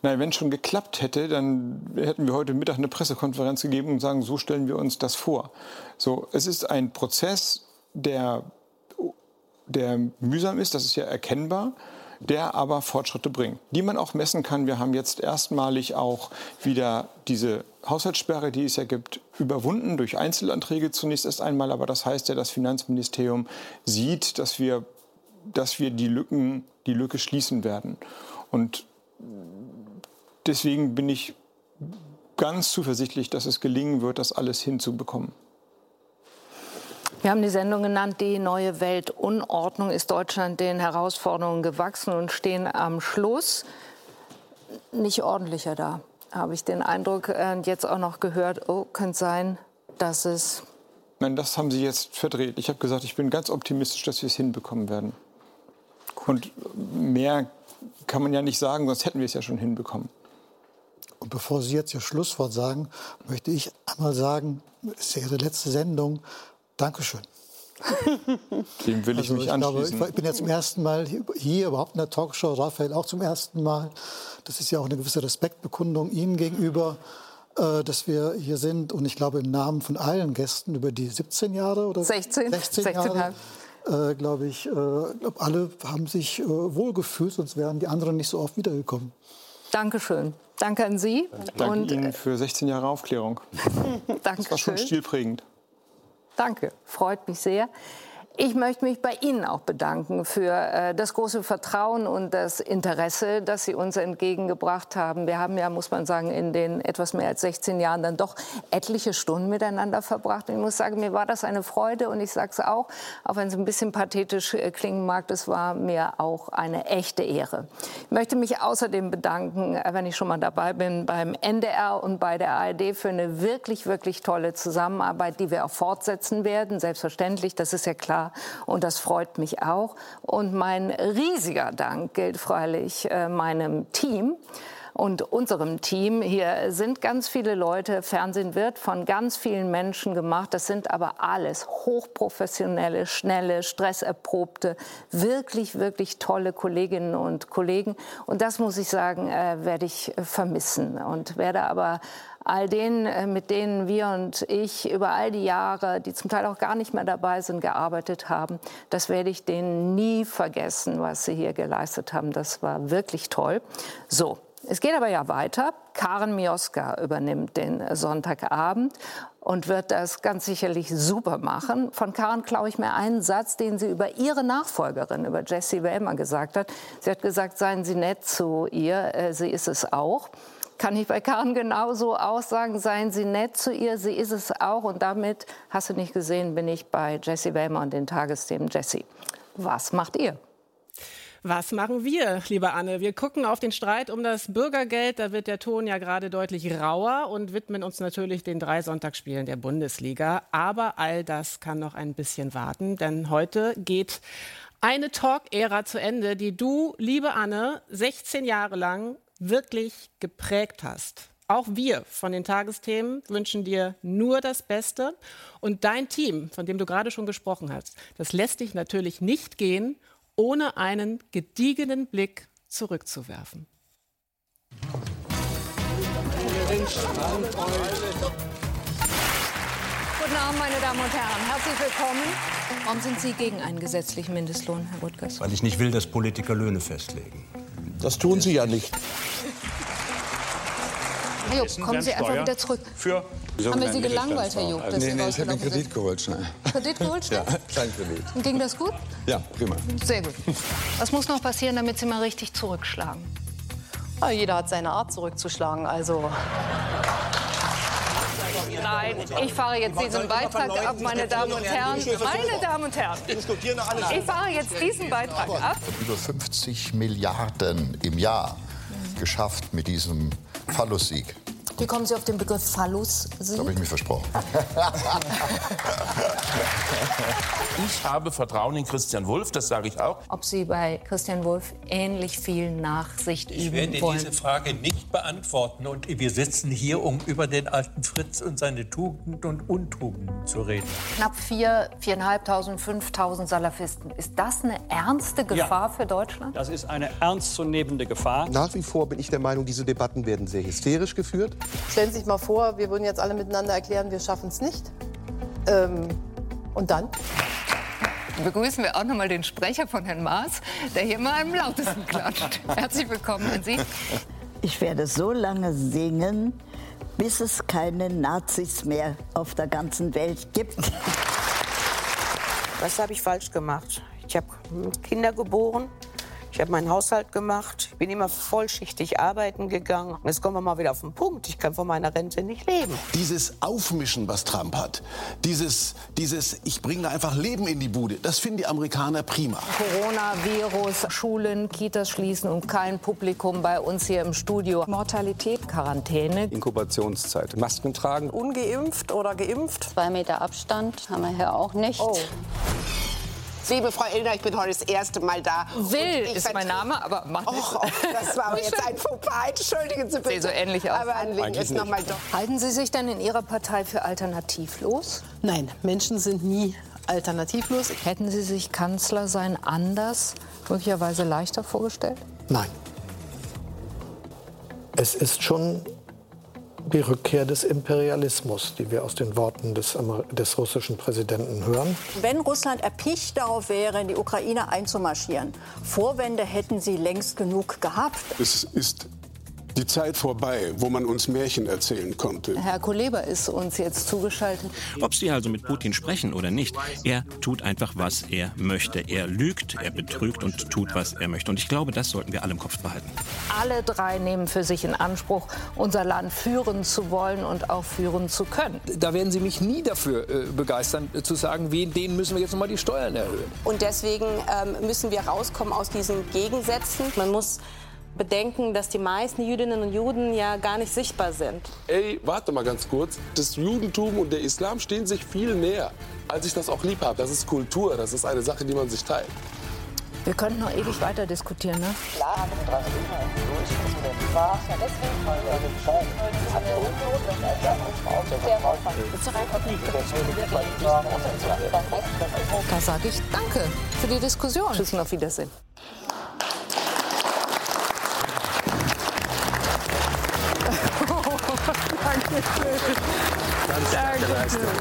Nein, wenn es schon geklappt hätte, dann hätten wir heute Mittag eine Pressekonferenz gegeben und sagen, so stellen wir uns das vor. So, es ist ein Prozess, der, der mühsam ist, das ist ja erkennbar der aber Fortschritte bringt, die man auch messen kann. Wir haben jetzt erstmalig auch wieder diese Haushaltssperre, die es ja gibt, überwunden durch Einzelanträge zunächst erst einmal. Aber das heißt ja, das Finanzministerium sieht, dass wir, dass wir die, Lücken, die Lücke schließen werden. Und deswegen bin ich ganz zuversichtlich, dass es gelingen wird, das alles hinzubekommen. Wir haben die Sendung genannt, die neue Weltunordnung. Ist Deutschland den Herausforderungen gewachsen und stehen am Schluss nicht ordentlicher da? Habe ich den Eindruck, äh, jetzt auch noch gehört, oh, könnte sein, dass es. Nein, das haben Sie jetzt verdreht. Ich habe gesagt, ich bin ganz optimistisch, dass wir es hinbekommen werden. Und mehr kann man ja nicht sagen, sonst hätten wir es ja schon hinbekommen. Und bevor Sie jetzt Ihr Schlusswort sagen, möchte ich einmal sagen, es ist ja Ihre letzte Sendung. Dankeschön. Dem will ich also mich ich anschließen. Glaube, ich bin jetzt zum ersten Mal hier überhaupt in der Talkshow, Raphael auch zum ersten Mal. Das ist ja auch eine gewisse Respektbekundung Ihnen gegenüber, äh, dass wir hier sind. Und ich glaube, im Namen von allen Gästen über die 17 Jahre oder 16, 16, 16 Jahre, äh, glaube ich, äh, glaub, alle haben sich äh, wohlgefühlt, sonst wären die anderen nicht so oft wiedergekommen. Dankeschön. Danke an Sie. Danke und, Ihnen für 16 Jahre Aufklärung. Danke. Das war schon stilprägend. Danke, freut mich sehr. Ich möchte mich bei Ihnen auch bedanken für äh, das große Vertrauen und das Interesse, das Sie uns entgegengebracht haben. Wir haben ja, muss man sagen, in den etwas mehr als 16 Jahren dann doch etliche Stunden miteinander verbracht. Und ich muss sagen, mir war das eine Freude und ich sage es auch, auch wenn es ein bisschen pathetisch äh, klingen mag, es war mir auch eine echte Ehre. Ich möchte mich außerdem bedanken, äh, wenn ich schon mal dabei bin, beim NDR und bei der ARD für eine wirklich, wirklich tolle Zusammenarbeit, die wir auch fortsetzen werden. Selbstverständlich, das ist ja klar und das freut mich auch. Und mein riesiger Dank gilt freilich äh, meinem Team und unserem Team. Hier sind ganz viele Leute. Fernsehen wird von ganz vielen Menschen gemacht. Das sind aber alles hochprofessionelle, schnelle, stresserprobte, wirklich, wirklich tolle Kolleginnen und Kollegen. Und das muss ich sagen, äh, werde ich vermissen und werde aber all denen, äh, mit denen wir und ich über all die Jahre, die zum Teil auch gar nicht mehr dabei sind, gearbeitet haben. Das werde ich denen nie vergessen, was sie hier geleistet haben. Das war wirklich toll. So. Es geht aber ja weiter. Karen Mioska übernimmt den Sonntagabend und wird das ganz sicherlich super machen. Von Karen klaue ich mir einen Satz, den sie über ihre Nachfolgerin, über Jessie Wellmer gesagt hat. Sie hat gesagt, seien Sie nett zu ihr, äh, sie ist es auch kann ich bei Karen genauso aussagen, seien Sie nett zu ihr, sie ist es auch. Und damit, hast du nicht gesehen, bin ich bei Jessie Wellmer und den Tagesthemen Jessie. Was macht ihr? Was machen wir, liebe Anne? Wir gucken auf den Streit um das Bürgergeld. Da wird der Ton ja gerade deutlich rauer und widmen uns natürlich den drei Sonntagsspielen der Bundesliga. Aber all das kann noch ein bisschen warten, denn heute geht eine Talk-Ära zu Ende, die du, liebe Anne, 16 Jahre lang wirklich geprägt hast. Auch wir von den Tagesthemen wünschen dir nur das Beste. Und dein Team, von dem du gerade schon gesprochen hast, das lässt dich natürlich nicht gehen, ohne einen gediegenen Blick zurückzuwerfen. Guten Abend, meine Damen und Herren. Herzlich willkommen. Warum sind Sie gegen einen gesetzlichen Mindestlohn, Herr Rutgers? Weil ich nicht will, dass Politiker Löhne festlegen. Das tun Sie ja nicht. Herr Jupp, kommen Sie einfach wieder zurück. Für Haben wir Sie gelangweilt, Herr Jupp? Nee, nee, ich habe einen Kredit geholt, schnell. Kredit geholt, schnell? Ja, Kleinkredit. Und ging das gut? Ja, prima. Sehr gut. Was muss noch passieren, damit Sie mal richtig zurückschlagen? Ja, jeder hat seine Art zurückzuschlagen, also... Nein, ich fahre jetzt diesen Beitrag ab, meine Damen und Herren. Meine Damen und Herren, ich fahre jetzt diesen Beitrag ab. Über 50 Milliarden im Jahr geschafft mit diesem Phallus-Sieg. Wie kommen Sie auf den Begriff Phallus? Das habe ich mir versprochen. ich habe Vertrauen in Christian Wulff, das sage ich auch. Ob Sie bei Christian Wulff ähnlich viel Nachsicht ich üben werde wollen? diese Frage nicht beantworten. Und wir sitzen hier, um über den alten Fritz und seine Tugenden und Untugenden zu reden. Knapp 4.000, 4.500, 5.000 Salafisten. Ist das eine ernste Gefahr Ja. für Deutschland? Das ist eine ernstzunehmende Gefahr. Nach wie vor bin ich der Meinung, diese Debatten werden sehr hysterisch geführt. Stellen Sie sich mal vor, wir würden jetzt alle miteinander erklären, wir schaffen es nicht. Ähm, und dann? Begrüßen wir auch noch mal den Sprecher von Herrn Maas, der hier mal am lautesten klatscht. Herzlich willkommen an Sie. Ich werde so lange singen, bis es keine Nazis mehr auf der ganzen Welt gibt. Was habe ich falsch gemacht? Ich habe Kinder geboren. Ich habe meinen Haushalt gemacht. Ich bin immer vollschichtig arbeiten gegangen. Und jetzt kommen wir mal wieder auf den Punkt. Ich kann von meiner Rente nicht leben. Dieses Aufmischen, was Trump hat, dieses, dieses ich bringe einfach Leben in die Bude, das finden die Amerikaner prima. Coronavirus, Schulen, Kitas schließen und kein Publikum bei uns hier im Studio. Mortalität, Quarantäne. Inkubationszeit. Masken tragen. Ungeimpft oder geimpft? Zwei Meter Abstand haben wir hier auch nicht. Oh. Liebe Frau Illner, ich bin heute das erste Mal da. Will Und ich ist mein Name, aber macht Och, och, das war jetzt ein Fauxpas. Entschuldigen Sie bitte. Sehe so ähnlich aus. Aber anlegen Eigentlich ist noch mal nicht. doch. Halten Sie sich denn in Ihrer Partei für alternativlos? Nein, Menschen sind nie alternativlos. Hätten Sie sich Kanzler sein anders, möglicherweise leichter vorgestellt? Nein. Es ist schon die Rückkehr des Imperialismus, die wir aus den Worten des, des russischen Präsidenten hören. Wenn Russland erpicht darauf wäre, in die Ukraine einzumarschieren, Vorwände hätten sie längst genug gehabt. Es ist die Zeit vorbei, wo man uns Märchen erzählen konnte. Herr Kuleba ist uns jetzt zugeschaltet. Ob Sie also mit Putin sprechen oder nicht, er tut einfach, was er möchte. Er lügt, er betrügt und tut, was er möchte. Und ich glaube, das sollten wir alle im Kopf behalten. Alle drei nehmen für sich in Anspruch, unser Land führen zu wollen und auch führen zu können. Da werden Sie mich nie dafür äh, begeistern, äh, zu sagen, wen, denen müssen wir jetzt noch mal die Steuern erhöhen. Und deswegen ähm, müssen wir rauskommen aus diesen Gegensätzen. Man muss bedenken, dass die meisten Jüdinnen und Juden ja gar nicht sichtbar sind. Ey, warte mal ganz kurz. Das Judentum und der Islam stehen sich viel näher, als ich das auch lieb habe. Das ist Kultur, das ist eine Sache, die man sich teilt. Wir könnten noch ewig weiter diskutieren, ne? Da sage ich Danke für die Diskussion. Tschüss und auf Wiedersehen. Dankeschön. Dankeschön.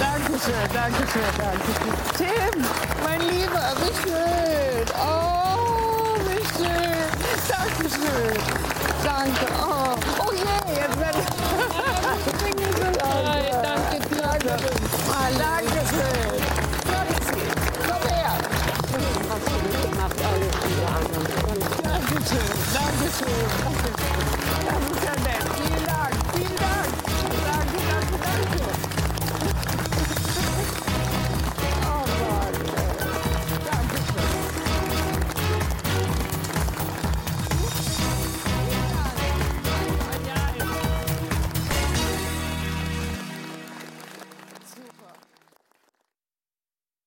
Dankeschön. Dankeschön. Dankeschön. Tim, mein Lieber, wie schön. Oh, wie schön. Dankeschön. Danke. Oh, oh je, jetzt werde ich. Ich hier so leid. Danke, danke. Ah, Dankeschön. Dankeschön. Komm her. Dankeschön. Dankeschön. Das ist ja nett.